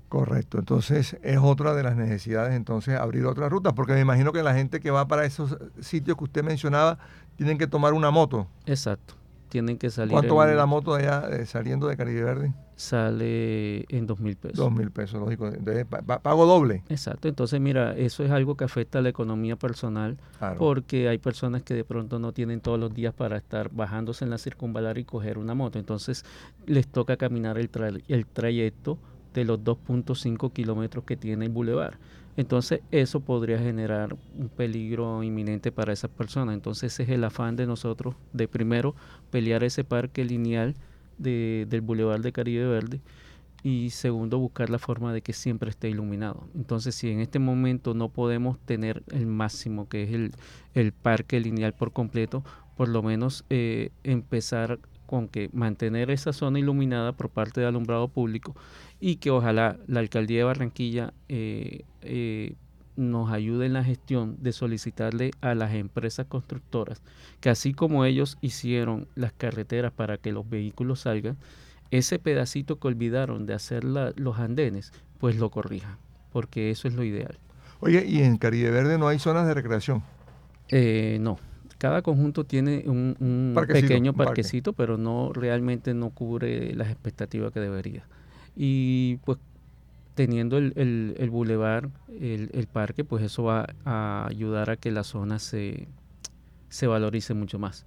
Correcto, entonces es otra de las necesidades, entonces abrir otras rutas, porque me imagino que la gente que va para esos sitios que usted mencionaba tienen que tomar una moto. Exacto, tienen que salir. ¿Cuánto vale la moto allá eh, saliendo de Caribe Verde? Sale en dos mil pesos. Dos mil pesos, lógico. Entonces pago doble. Exacto, entonces mira, eso es algo que afecta a la economía personal, porque hay personas que de pronto no tienen todos los días para estar bajándose en la circunvalar y coger una moto, entonces les toca caminar el, el trayecto de los 2.5 kilómetros que tiene el bulevar. Entonces eso podría generar un peligro inminente para esas personas. Entonces ese es el afán de nosotros de primero pelear ese parque lineal de, del bulevar de Caribe Verde y segundo buscar la forma de que siempre esté iluminado. Entonces si en este momento no podemos tener el máximo que es el, el parque lineal por completo, por lo menos eh, empezar con que mantener esa zona iluminada por parte de alumbrado público y que ojalá la alcaldía de Barranquilla eh, eh, nos ayude en la gestión de solicitarle a las empresas constructoras que así como ellos hicieron las carreteras para que los vehículos salgan, ese pedacito que olvidaron de hacer los andenes, pues lo corrijan, porque eso es lo ideal. Oye, ¿y en Caribe Verde no hay zonas de recreación? Eh, no, cada conjunto tiene un, pequeño parquecito, pero no realmente no cubre las expectativas que debería. Y pues teniendo el, el, el bulevar, el, parque, pues eso va a ayudar a que la zona se, se valorice mucho más.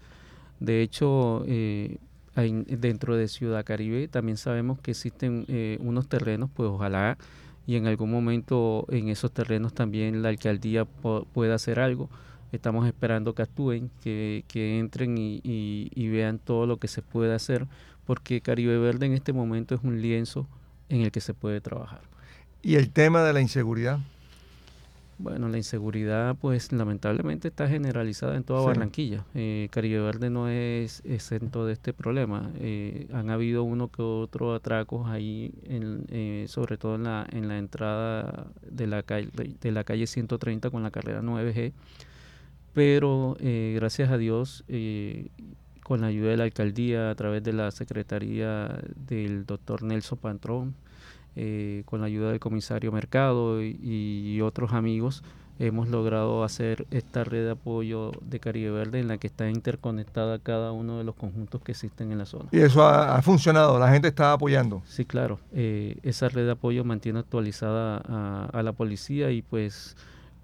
De hecho, eh, dentro de Ciudad Caribe también sabemos que existen eh, unos terrenos, pues ojalá y en algún momento en esos terrenos también la alcaldía pueda hacer algo Estamos esperando que actúen, que, entren y, vean todo lo que se puede hacer, porque Caribe Verde en este momento es un lienzo en el que se puede trabajar. ¿Y el tema de la inseguridad? Bueno, la inseguridad, pues lamentablemente está generalizada en toda Barranquilla. Eh, Caribe Verde no es exento de este problema. Eh, han habido uno que otro atracos ahí, en, eh, sobre todo en la, en la entrada de la, calle, de la calle 130 con la carrera 9G. Pero eh, gracias a Dios, con la ayuda de la alcaldía, a través de la secretaría del doctor Nelson Pantrón, eh, con la ayuda del comisario Mercado y, otros amigos, hemos logrado hacer esta red de apoyo de Caribe Verde en la que está interconectada cada uno de los conjuntos que existen en la zona. Y eso ha, funcionado, la gente está apoyando. Sí, claro. Eh, esa red de apoyo mantiene actualizada a, la policía y pues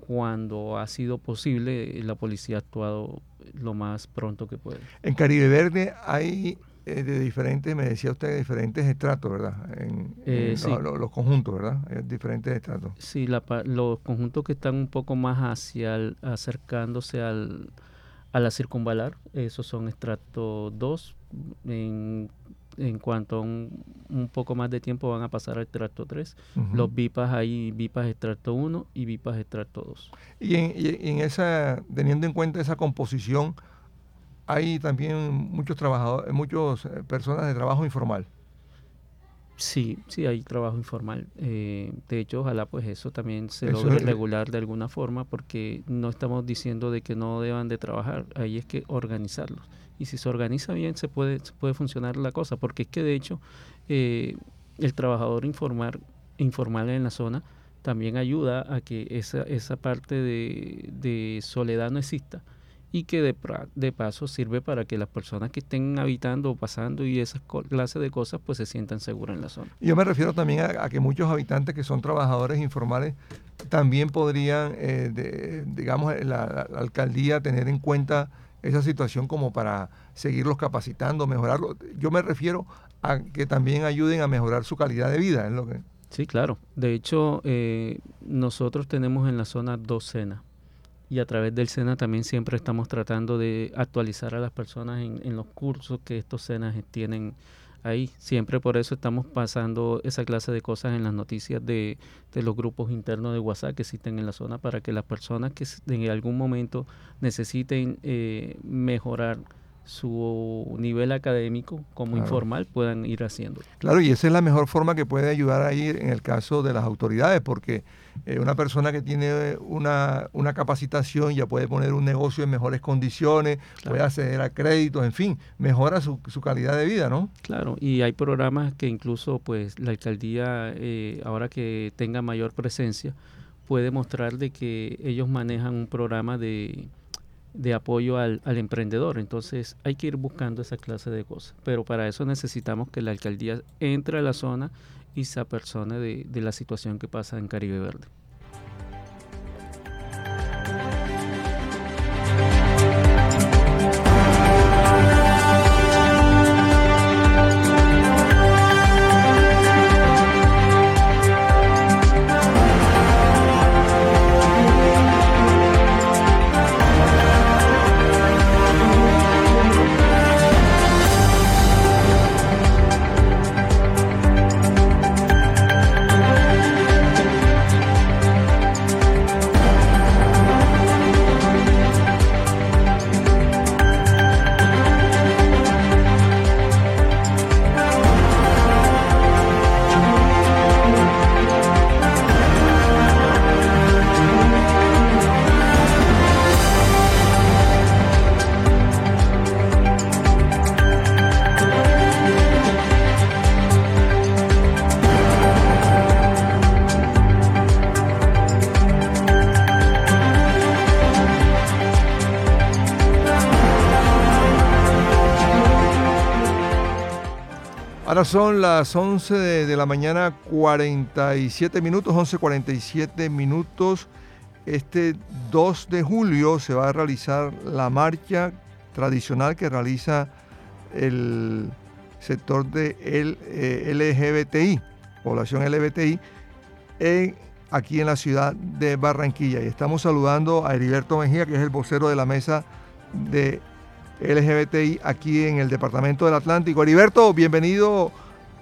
cuando ha sido posible, la policía ha actuado lo más pronto que puede. En Caribe Verde hay de diferentes, me decía usted, diferentes estratos, ¿verdad? En, eh, los conjuntos, ¿verdad? Eh, diferentes estratos. Sí, la, los conjuntos que están un poco más hacia acercándose al, a la circunvalar, esos son estrato 2. En, en cuanto a un, un, poco más de tiempo van a pasar al estrato 3. Los VIPAS hay VIPAS estrato 1 y VIPAS estrato 2. Y en, y en esa, teniendo en cuenta esa composición, hay también muchos trabajadores, muchas eh, personas de trabajo informal. Sí, sí, hay trabajo informal. Eh, de hecho, ojalá pues eso también se logre regular de alguna forma porque no estamos diciendo de que no deban de trabajar, ahí es que organizarlos. Y si se organiza bien se puede, puede funcionar la cosa, porque es que de hecho eh, el trabajador informal, informal en la zona también ayuda a que esa, esa parte de, de soledad no exista y que de, de, paso sirve para que las personas que estén habitando o pasando y esas clases de cosas pues se sientan seguras en la zona. Yo me refiero también a, que muchos habitantes que son trabajadores informales también podrían, eh, digamos, la, alcaldía tener en cuenta esa situación como para seguirlos capacitando, mejorarlo. Yo me refiero a que también ayuden a mejorar su calidad de vida, es lo que... Sí, claro. De hecho, eh, nosotros tenemos en la zona dos cenas y a través del SENA también siempre estamos tratando de actualizar a las personas en, los cursos que estos SENAs tienen ahí. Siempre por eso estamos pasando esa clase de cosas en las noticias de, los grupos internos de WhatsApp que existen en la zona para que las personas que en algún momento necesiten eh, mejorar su nivel académico como informal puedan ir haciendo. Claro, y esa es la mejor forma que puede ayudar ahí en el caso de las autoridades, porque eh, una persona que tiene una, una, capacitación ya puede poner un negocio en mejores condiciones, puede acceder a créditos, en fin, mejora su, su, calidad de vida, ¿no? Claro, y hay programas que incluso pues la alcaldía, eh, ahora que tenga mayor presencia, puede mostrar de que ellos manejan un programa de de apoyo al, al, emprendedor. Entonces hay que ir buscando esa clase de cosas. Pero para eso necesitamos que la alcaldía entre a la zona y se apersone de, de la situación que pasa en Caribe Verde. Son las 11 de, la mañana, 47 minutos, 11.47 minutos. Este 2 de julio se va a realizar la marcha tradicional que realiza el sector de el, eh, LGBTI, población LGBTI, aquí en la ciudad de Barranquilla. Y estamos saludando a Heriberto Mejía, que es el vocero de la mesa de LGBTI aquí en el Departamento del Atlántico. Heriberto, bienvenido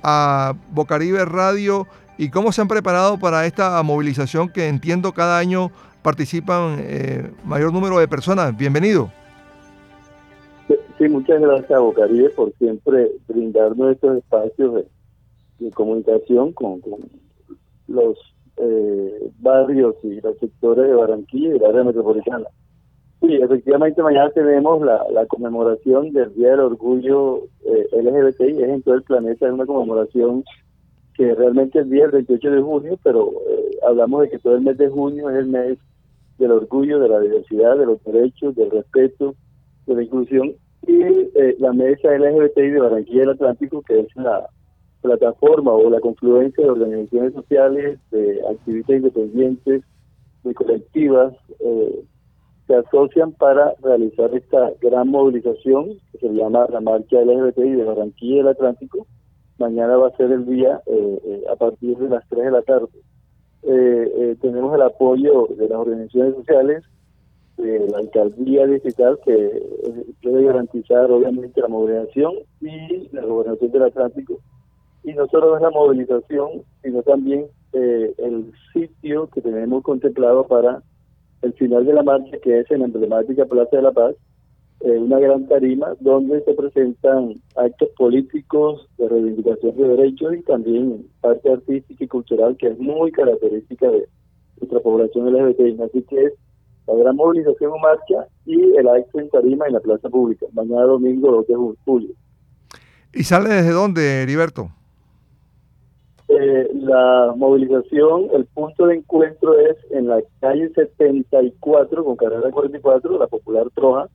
a Bocaribe Radio y cómo se han preparado para esta movilización que entiendo cada año participan eh, mayor número de personas. Bienvenido. Sí, muchas gracias a Bocaribe por siempre brindarnos estos espacios de, comunicación con, los eh, barrios y los sectores de Barranquilla y la área metropolitana. Sí, efectivamente mañana tenemos la, conmemoración del Día del Orgullo eh, LGBTI, es en todo el planeta, es una conmemoración que realmente es el día del 28 de junio, pero eh, hablamos de que todo el mes de junio es el mes del orgullo, de la diversidad, de los derechos, del respeto, de la inclusión. Y eh, la mesa LGBTI de Barranquilla del Atlántico, que es la plataforma o la confluencia de organizaciones sociales, de activistas independientes, de colectivas, eh, se asocian para realizar esta gran movilización que se llama la Marcha LGBTI de Barranquilla del Atlántico, Mañana va a ser el día eh, eh, a partir de las 3 de la tarde. Eh, tenemos el apoyo de las organizaciones sociales, de la alcaldía digital que puede garantizar obviamente la movilización y la gobernación del Atlántico. Y no solo es la movilización, sino también el sitio que tenemos contemplado para el final de la marcha, que es en la emblemática Plaza de la Paz, eh, una gran tarima donde se presentan actos políticos de reivindicación de derechos y también parte artística y cultural que es muy característica de nuestra población LGBT. Así que es la gran movilización en marcha y el acto en tarima en la plaza pública, mañana domingo 2 de julio. ¿Y sale desde dónde, Heriberto? Eh, la movilización, el punto de encuentro es en la calle 74 con carrera 44, la popular Troja,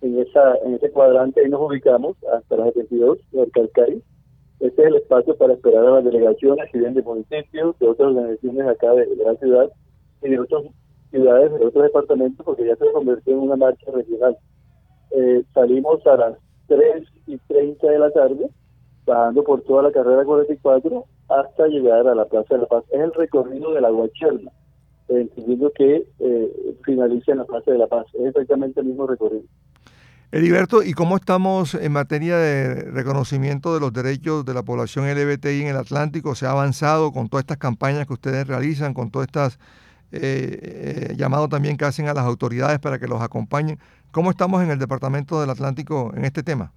en esa en ese cuadrante ahí nos ubicamos hasta las 72 de Calcari. Este es el espacio para esperar a las delegaciones que vienen de municipios, de otras organizaciones acá de, la ciudad y de otras ciudades, de otros departamentos, porque ya se convirtió en una marcha regional. Eh, salimos a las 3 y 30 de la tarde, bajando por toda la carrera 44 hasta llegar a la Plaza de la Paz. Es el recorrido de la Guacherna, entendiendo que eh, finaliza en la Plaza de la Paz. Es exactamente el mismo recorrido. Heriberto, ¿y cómo estamos en materia de reconocimiento de los derechos de la población LGBTI en el Atlántico? ¿Se ha avanzado con todas estas campañas que ustedes realizan, con todas estas eh, eh, llamados también que hacen a las autoridades para que los acompañen? ¿Cómo estamos en el Departamento del Atlántico en este tema?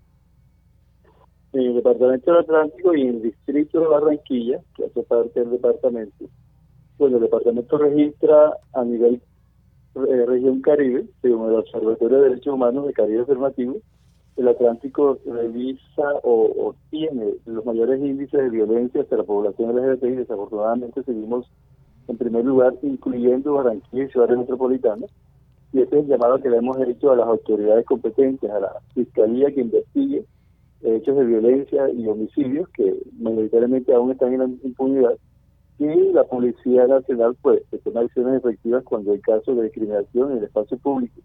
En el Departamento del Atlántico y en el Distrito de Barranquilla, que hace parte del departamento, bueno, el departamento registra a nivel eh, región Caribe, según el Observatorio de Derechos Humanos de Caribe Afirmativo, el Atlántico revisa o, tiene los mayores índices de violencia hacia la población LGBTI y desafortunadamente seguimos en primer lugar, incluyendo Barranquilla y ciudades metropolitanas. Y este es el llamado que le hemos hecho a las autoridades competentes, a la Fiscalía que investigue hechos de violencia y homicidios que mayoritariamente aún están en la impunidad y la Policía Nacional pues toma acciones efectivas cuando hay casos de discriminación en el espacio público.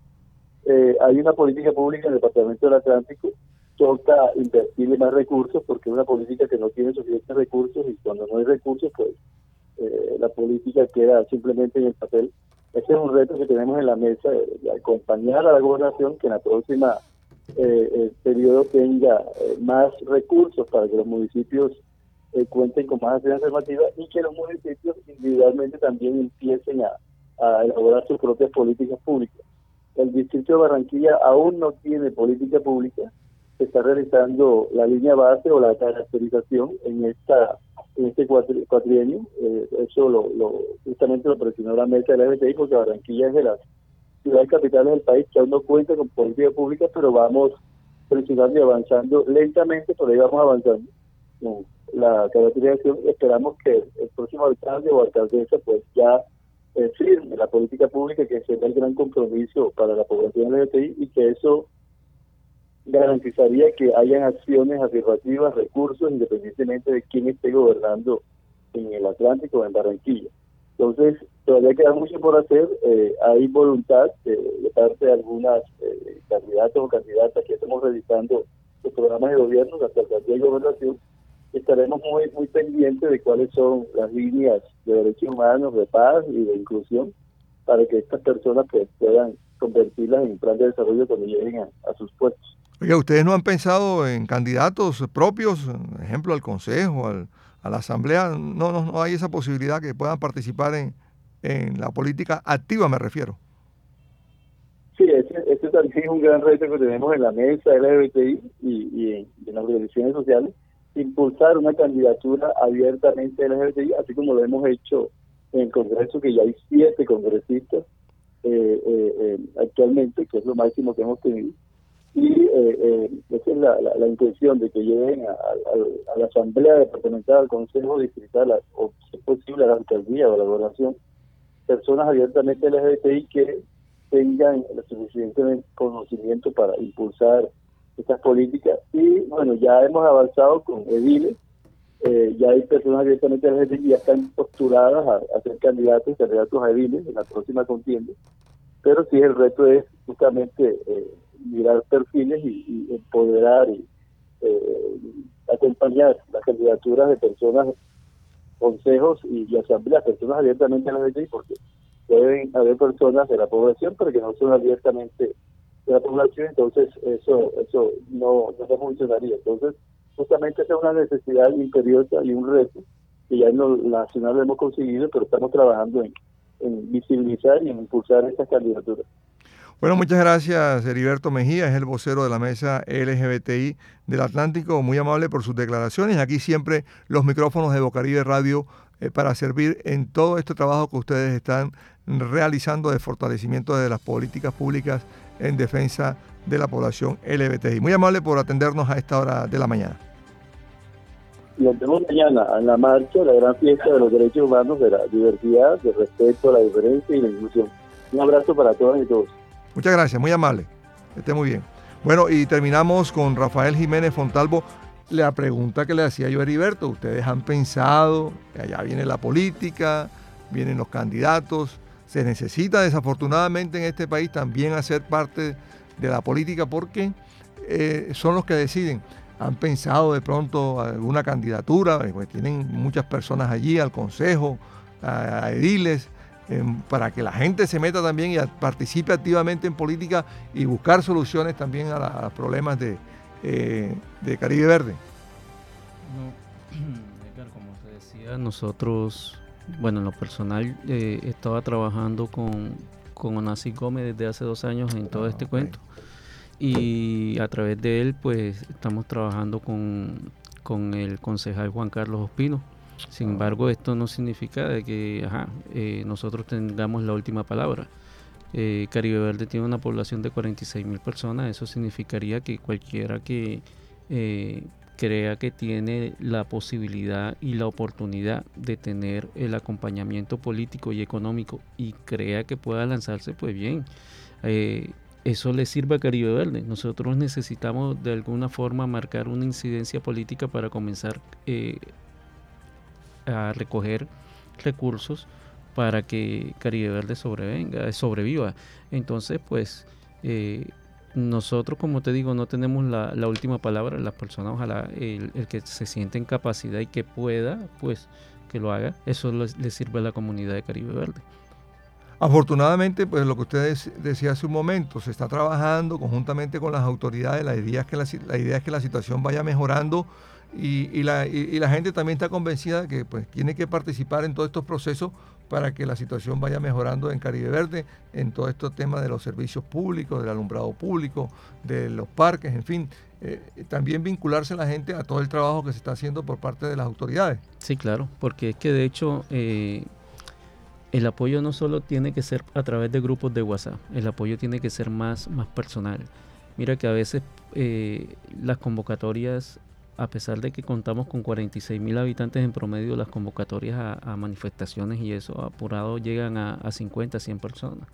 Eh, hay una política pública en el Departamento del Atlántico, toca invertirle más recursos porque es una política que no tiene suficientes recursos y cuando no hay recursos pues eh, la política queda simplemente en el papel. Ese es un reto que tenemos en la mesa, de acompañar a la gobernación que en la próxima eh, periodo tenga más recursos para que los municipios eh, cuenten con más acción afirmativa y que los municipios individualmente también empiecen a, elaborar sus propias políticas públicas. El distrito de Barranquilla aún no tiene política pública, se está realizando la línea base o la caracterización en esta en este cuatrienio, eh, eso lo, justamente lo presionó la mesa de la FTI porque Barranquilla es de las ciudades capitales del país que aún no cuenta con política pública, pero vamos presionando y avanzando lentamente, por ahí vamos avanzando la caracterización, esperamos que el próximo alcalde o alcaldesa pues ya eh, firme la política pública que será el gran compromiso para la población LGTBI y que eso garantizaría que hayan acciones afirmativas, recursos, independientemente de quién esté gobernando en el Atlántico o en Barranquilla. Entonces, todavía queda mucho por hacer. Eh, hay voluntad de parte de algunas eh, candidatos o candidatas que estamos realizando los programas de gobierno, la alcaldía de gobernación, estaremos muy muy pendientes de cuáles son las líneas de derechos humanos, de paz y de inclusión para que estas personas pues, puedan convertirlas en plan de desarrollo cuando lleguen a, sus puestos. Oiga, ¿ustedes no han pensado en candidatos propios, por ejemplo, al Consejo, al, a la Asamblea? No, no, no hay esa posibilidad que puedan participar en, en la política activa, me refiero. Sí, ese, también es un gran reto que tenemos en la mesa LGBTI y, y, en, y en las organizaciones sociales, impulsar una candidatura abiertamente LGBTI, así como lo hemos hecho en el Congreso, que ya hay siete congresistas eh, eh, eh, actualmente, que es lo máximo que hemos tenido. Y esa es la, intención de que lleguen a, la Asamblea Departamental, al Consejo Distrital, o si es posible a la alcaldía o a la gobernación, personas abiertamente LGBTI que tengan el suficiente conocimiento para impulsar estas políticas. Y bueno, ya hemos avanzado con ediles eh, ya hay personas directamente de que ya están postuladas a, ser candidatos y candidatos a ediles en la próxima contienda. Pero sí, el reto es justamente eh, mirar perfiles y, empoderar y eh, acompañar las candidaturas de personas, consejos y, asambleas, personas abiertamente LGTBI, porque deben haber personas de la población, pero que no son abiertamente de la población, entonces eso eso no, no funcionaría. Entonces, justamente esa es una necesidad imperiosa y un reto que ya en lo nacional lo hemos conseguido, pero estamos trabajando en, visibilizar y en impulsar estas candidaturas. Bueno, muchas gracias, Heriberto Mejía, es el vocero de la mesa LGBTI del Atlántico, muy amable por sus declaraciones. Aquí siempre los micrófonos de Bocaribe Radio eh, para servir en todo este trabajo que ustedes están realizando de fortalecimiento de las políticas públicas en defensa de la población LGBTI. Muy amable por atendernos a esta hora de la mañana nos vemos mañana en la marcha, la gran fiesta de los derechos humanos, de la diversidad, del respeto a la diferencia y la inclusión. Un abrazo para todas y todos. Muchas gracias, muy amable. esté muy bien. Bueno, y terminamos con Rafael Jiménez Fontalvo. La pregunta que le hacía yo a Heriberto, ¿ustedes han pensado que allá viene la política, vienen los candidatos? Se necesita desafortunadamente en este país también hacer parte de la política porque eh, son los que deciden han pensado de pronto alguna candidatura, pues tienen muchas personas allí al consejo, a, ediles, para que la gente se meta también y participe activamente en política y buscar soluciones también a, los problemas de, eh, de, Caribe Verde. Edgar, como te decía, nosotros, bueno, en lo personal eh, estaba trabajando con, con Onasi Gómez desde hace dos años en todo ah, este cuento y a través de él pues estamos trabajando con, el concejal Juan Carlos Ospino. Sin ah. embargo, esto no significa de que eh, nosotros tengamos la última palabra. Eh, Caribe Verde tiene una población de 46 mil personas, eso significaría que cualquiera que eh, crea que tiene la posibilidad y la oportunidad de tener el acompañamiento político y económico y crea que pueda lanzarse, pues bien eso le sirve a Caribe Verde. Nosotros necesitamos de alguna forma marcar una incidencia política para comenzar eh, a recoger recursos para que Caribe Verde sobrevenga, sobreviva. Entonces, pues, eh, nosotros, como te digo, no tenemos la, última palabra. Las personas, ojalá, el, que se siente en capacidad y que pueda, pues, que lo haga. Eso le sirve a la comunidad de Caribe Verde. Afortunadamente, pues lo que usted decía hace un momento, se está trabajando conjuntamente con las autoridades, la, idea es que la situación vaya mejorando y, la, gente también está convencida de que pues, tiene que participar en todos estos procesos para que la situación vaya mejorando en Caribe Verde, en todo estos temas de los servicios públicos, del alumbrado público, de los parques, en fin. Eh, también vincularse la gente a todo el trabajo que se está haciendo por parte de las autoridades. Sí, claro, porque es que de hecho eh, el apoyo no solo tiene que ser a través de grupos de WhatsApp, el apoyo tiene que ser más, más personal. Mira que a veces eh, las convocatorias, a pesar de que contamos con 46 mil habitantes en promedio, las convocatorias a, manifestaciones y eso apurado llegan a, a 50, 100 personas.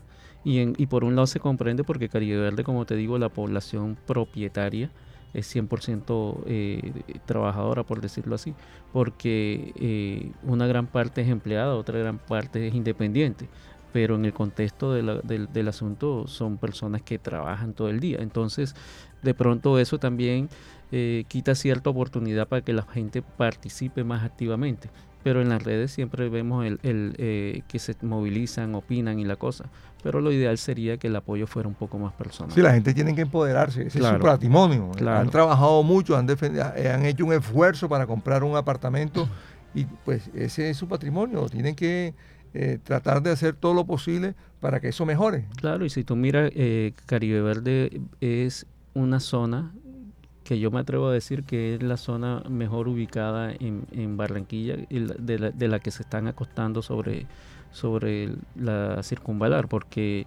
Y, en, y por un lado se comprende porque Caribe Verde, como te digo, la población propietaria, es 100% eh, trabajadora, por decirlo así, porque eh, una gran parte es empleada, otra gran parte es independiente. pero en el contexto del, asunto son personas que trabajan todo el día. Entonces, de pronto eso también eh, quita cierta oportunidad para que la gente participe más activamente. Pero en las redes siempre vemos el, eh, que se movilizan, opinan y la cosa. Pero lo ideal sería que el apoyo fuera un poco más personal. Sí, la gente tiene que empoderarse, ese es su patrimonio. Han trabajado mucho, han, han hecho un esfuerzo para comprar un apartamento y pues ese es su patrimonio. Tienen que eh, tratar de hacer todo lo posible para que eso mejore. Claro, y si tú miras, eh, Caribe Verde es una zona que yo me atrevo a decir que es la zona mejor ubicada en, Barranquilla y de, la, de la que se están acostando sobre, sobre la circunvalar, porque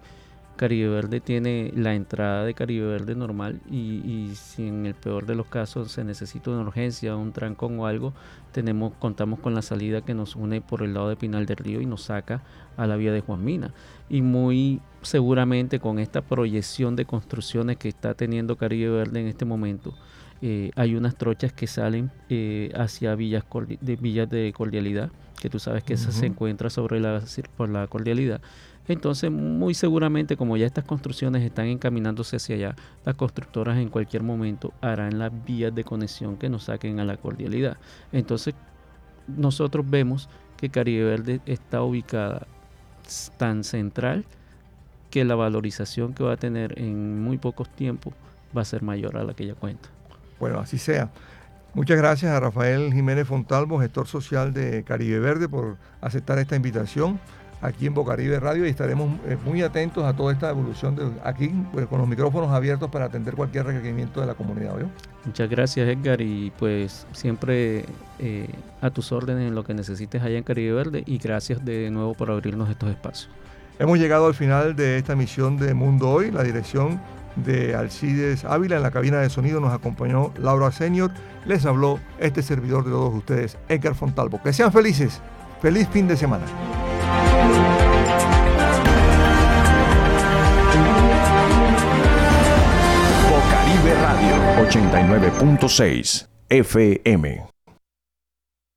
Caribe Verde tiene la entrada de Caribe Verde normal y, si en el peor de los casos se necesita una urgencia, un trancón o algo, tenemos, contamos con la salida que nos une por el lado de Pinal del Río y nos saca a la vía de Juan Mina. Y muy seguramente con esta proyección de construcciones que está teniendo Caribe Verde en este momento, eh, hay unas trochas que salen eh, hacia villas de, villas de cordialidad, que tú sabes que esa se encuentra sobre la, por la cordialidad entonces, muy seguramente, como ya estas construcciones están encaminándose hacia allá, las constructoras en cualquier momento harán las vías de conexión que nos saquen a la cordialidad. Entonces, nosotros vemos que Caribe Verde está ubicada tan central que la valorización que va a tener en muy pocos tiempos va a ser mayor a la que ya cuenta. Bueno, así sea. Muchas gracias a Rafael Jiménez Fontalvo, gestor social de Caribe Verde, por aceptar esta invitación aquí en Bocaribe Radio y estaremos eh, muy atentos a toda esta evolución de aquí pues, con los micrófonos abiertos para atender cualquier requerimiento de la comunidad. Muchas gracias Edgar y pues siempre eh, a tus órdenes en lo que necesites allá en Caribe Verde y gracias de nuevo por abrirnos estos espacios. Hemos llegado al final de esta misión de Mundo Hoy, la dirección de Alcides Ávila en la cabina de sonido nos acompañó Laura Senior, les habló este servidor de todos ustedes, Edgar Fontalvo. Que sean felices, feliz fin de semana. Caribe Radio 89.6 FM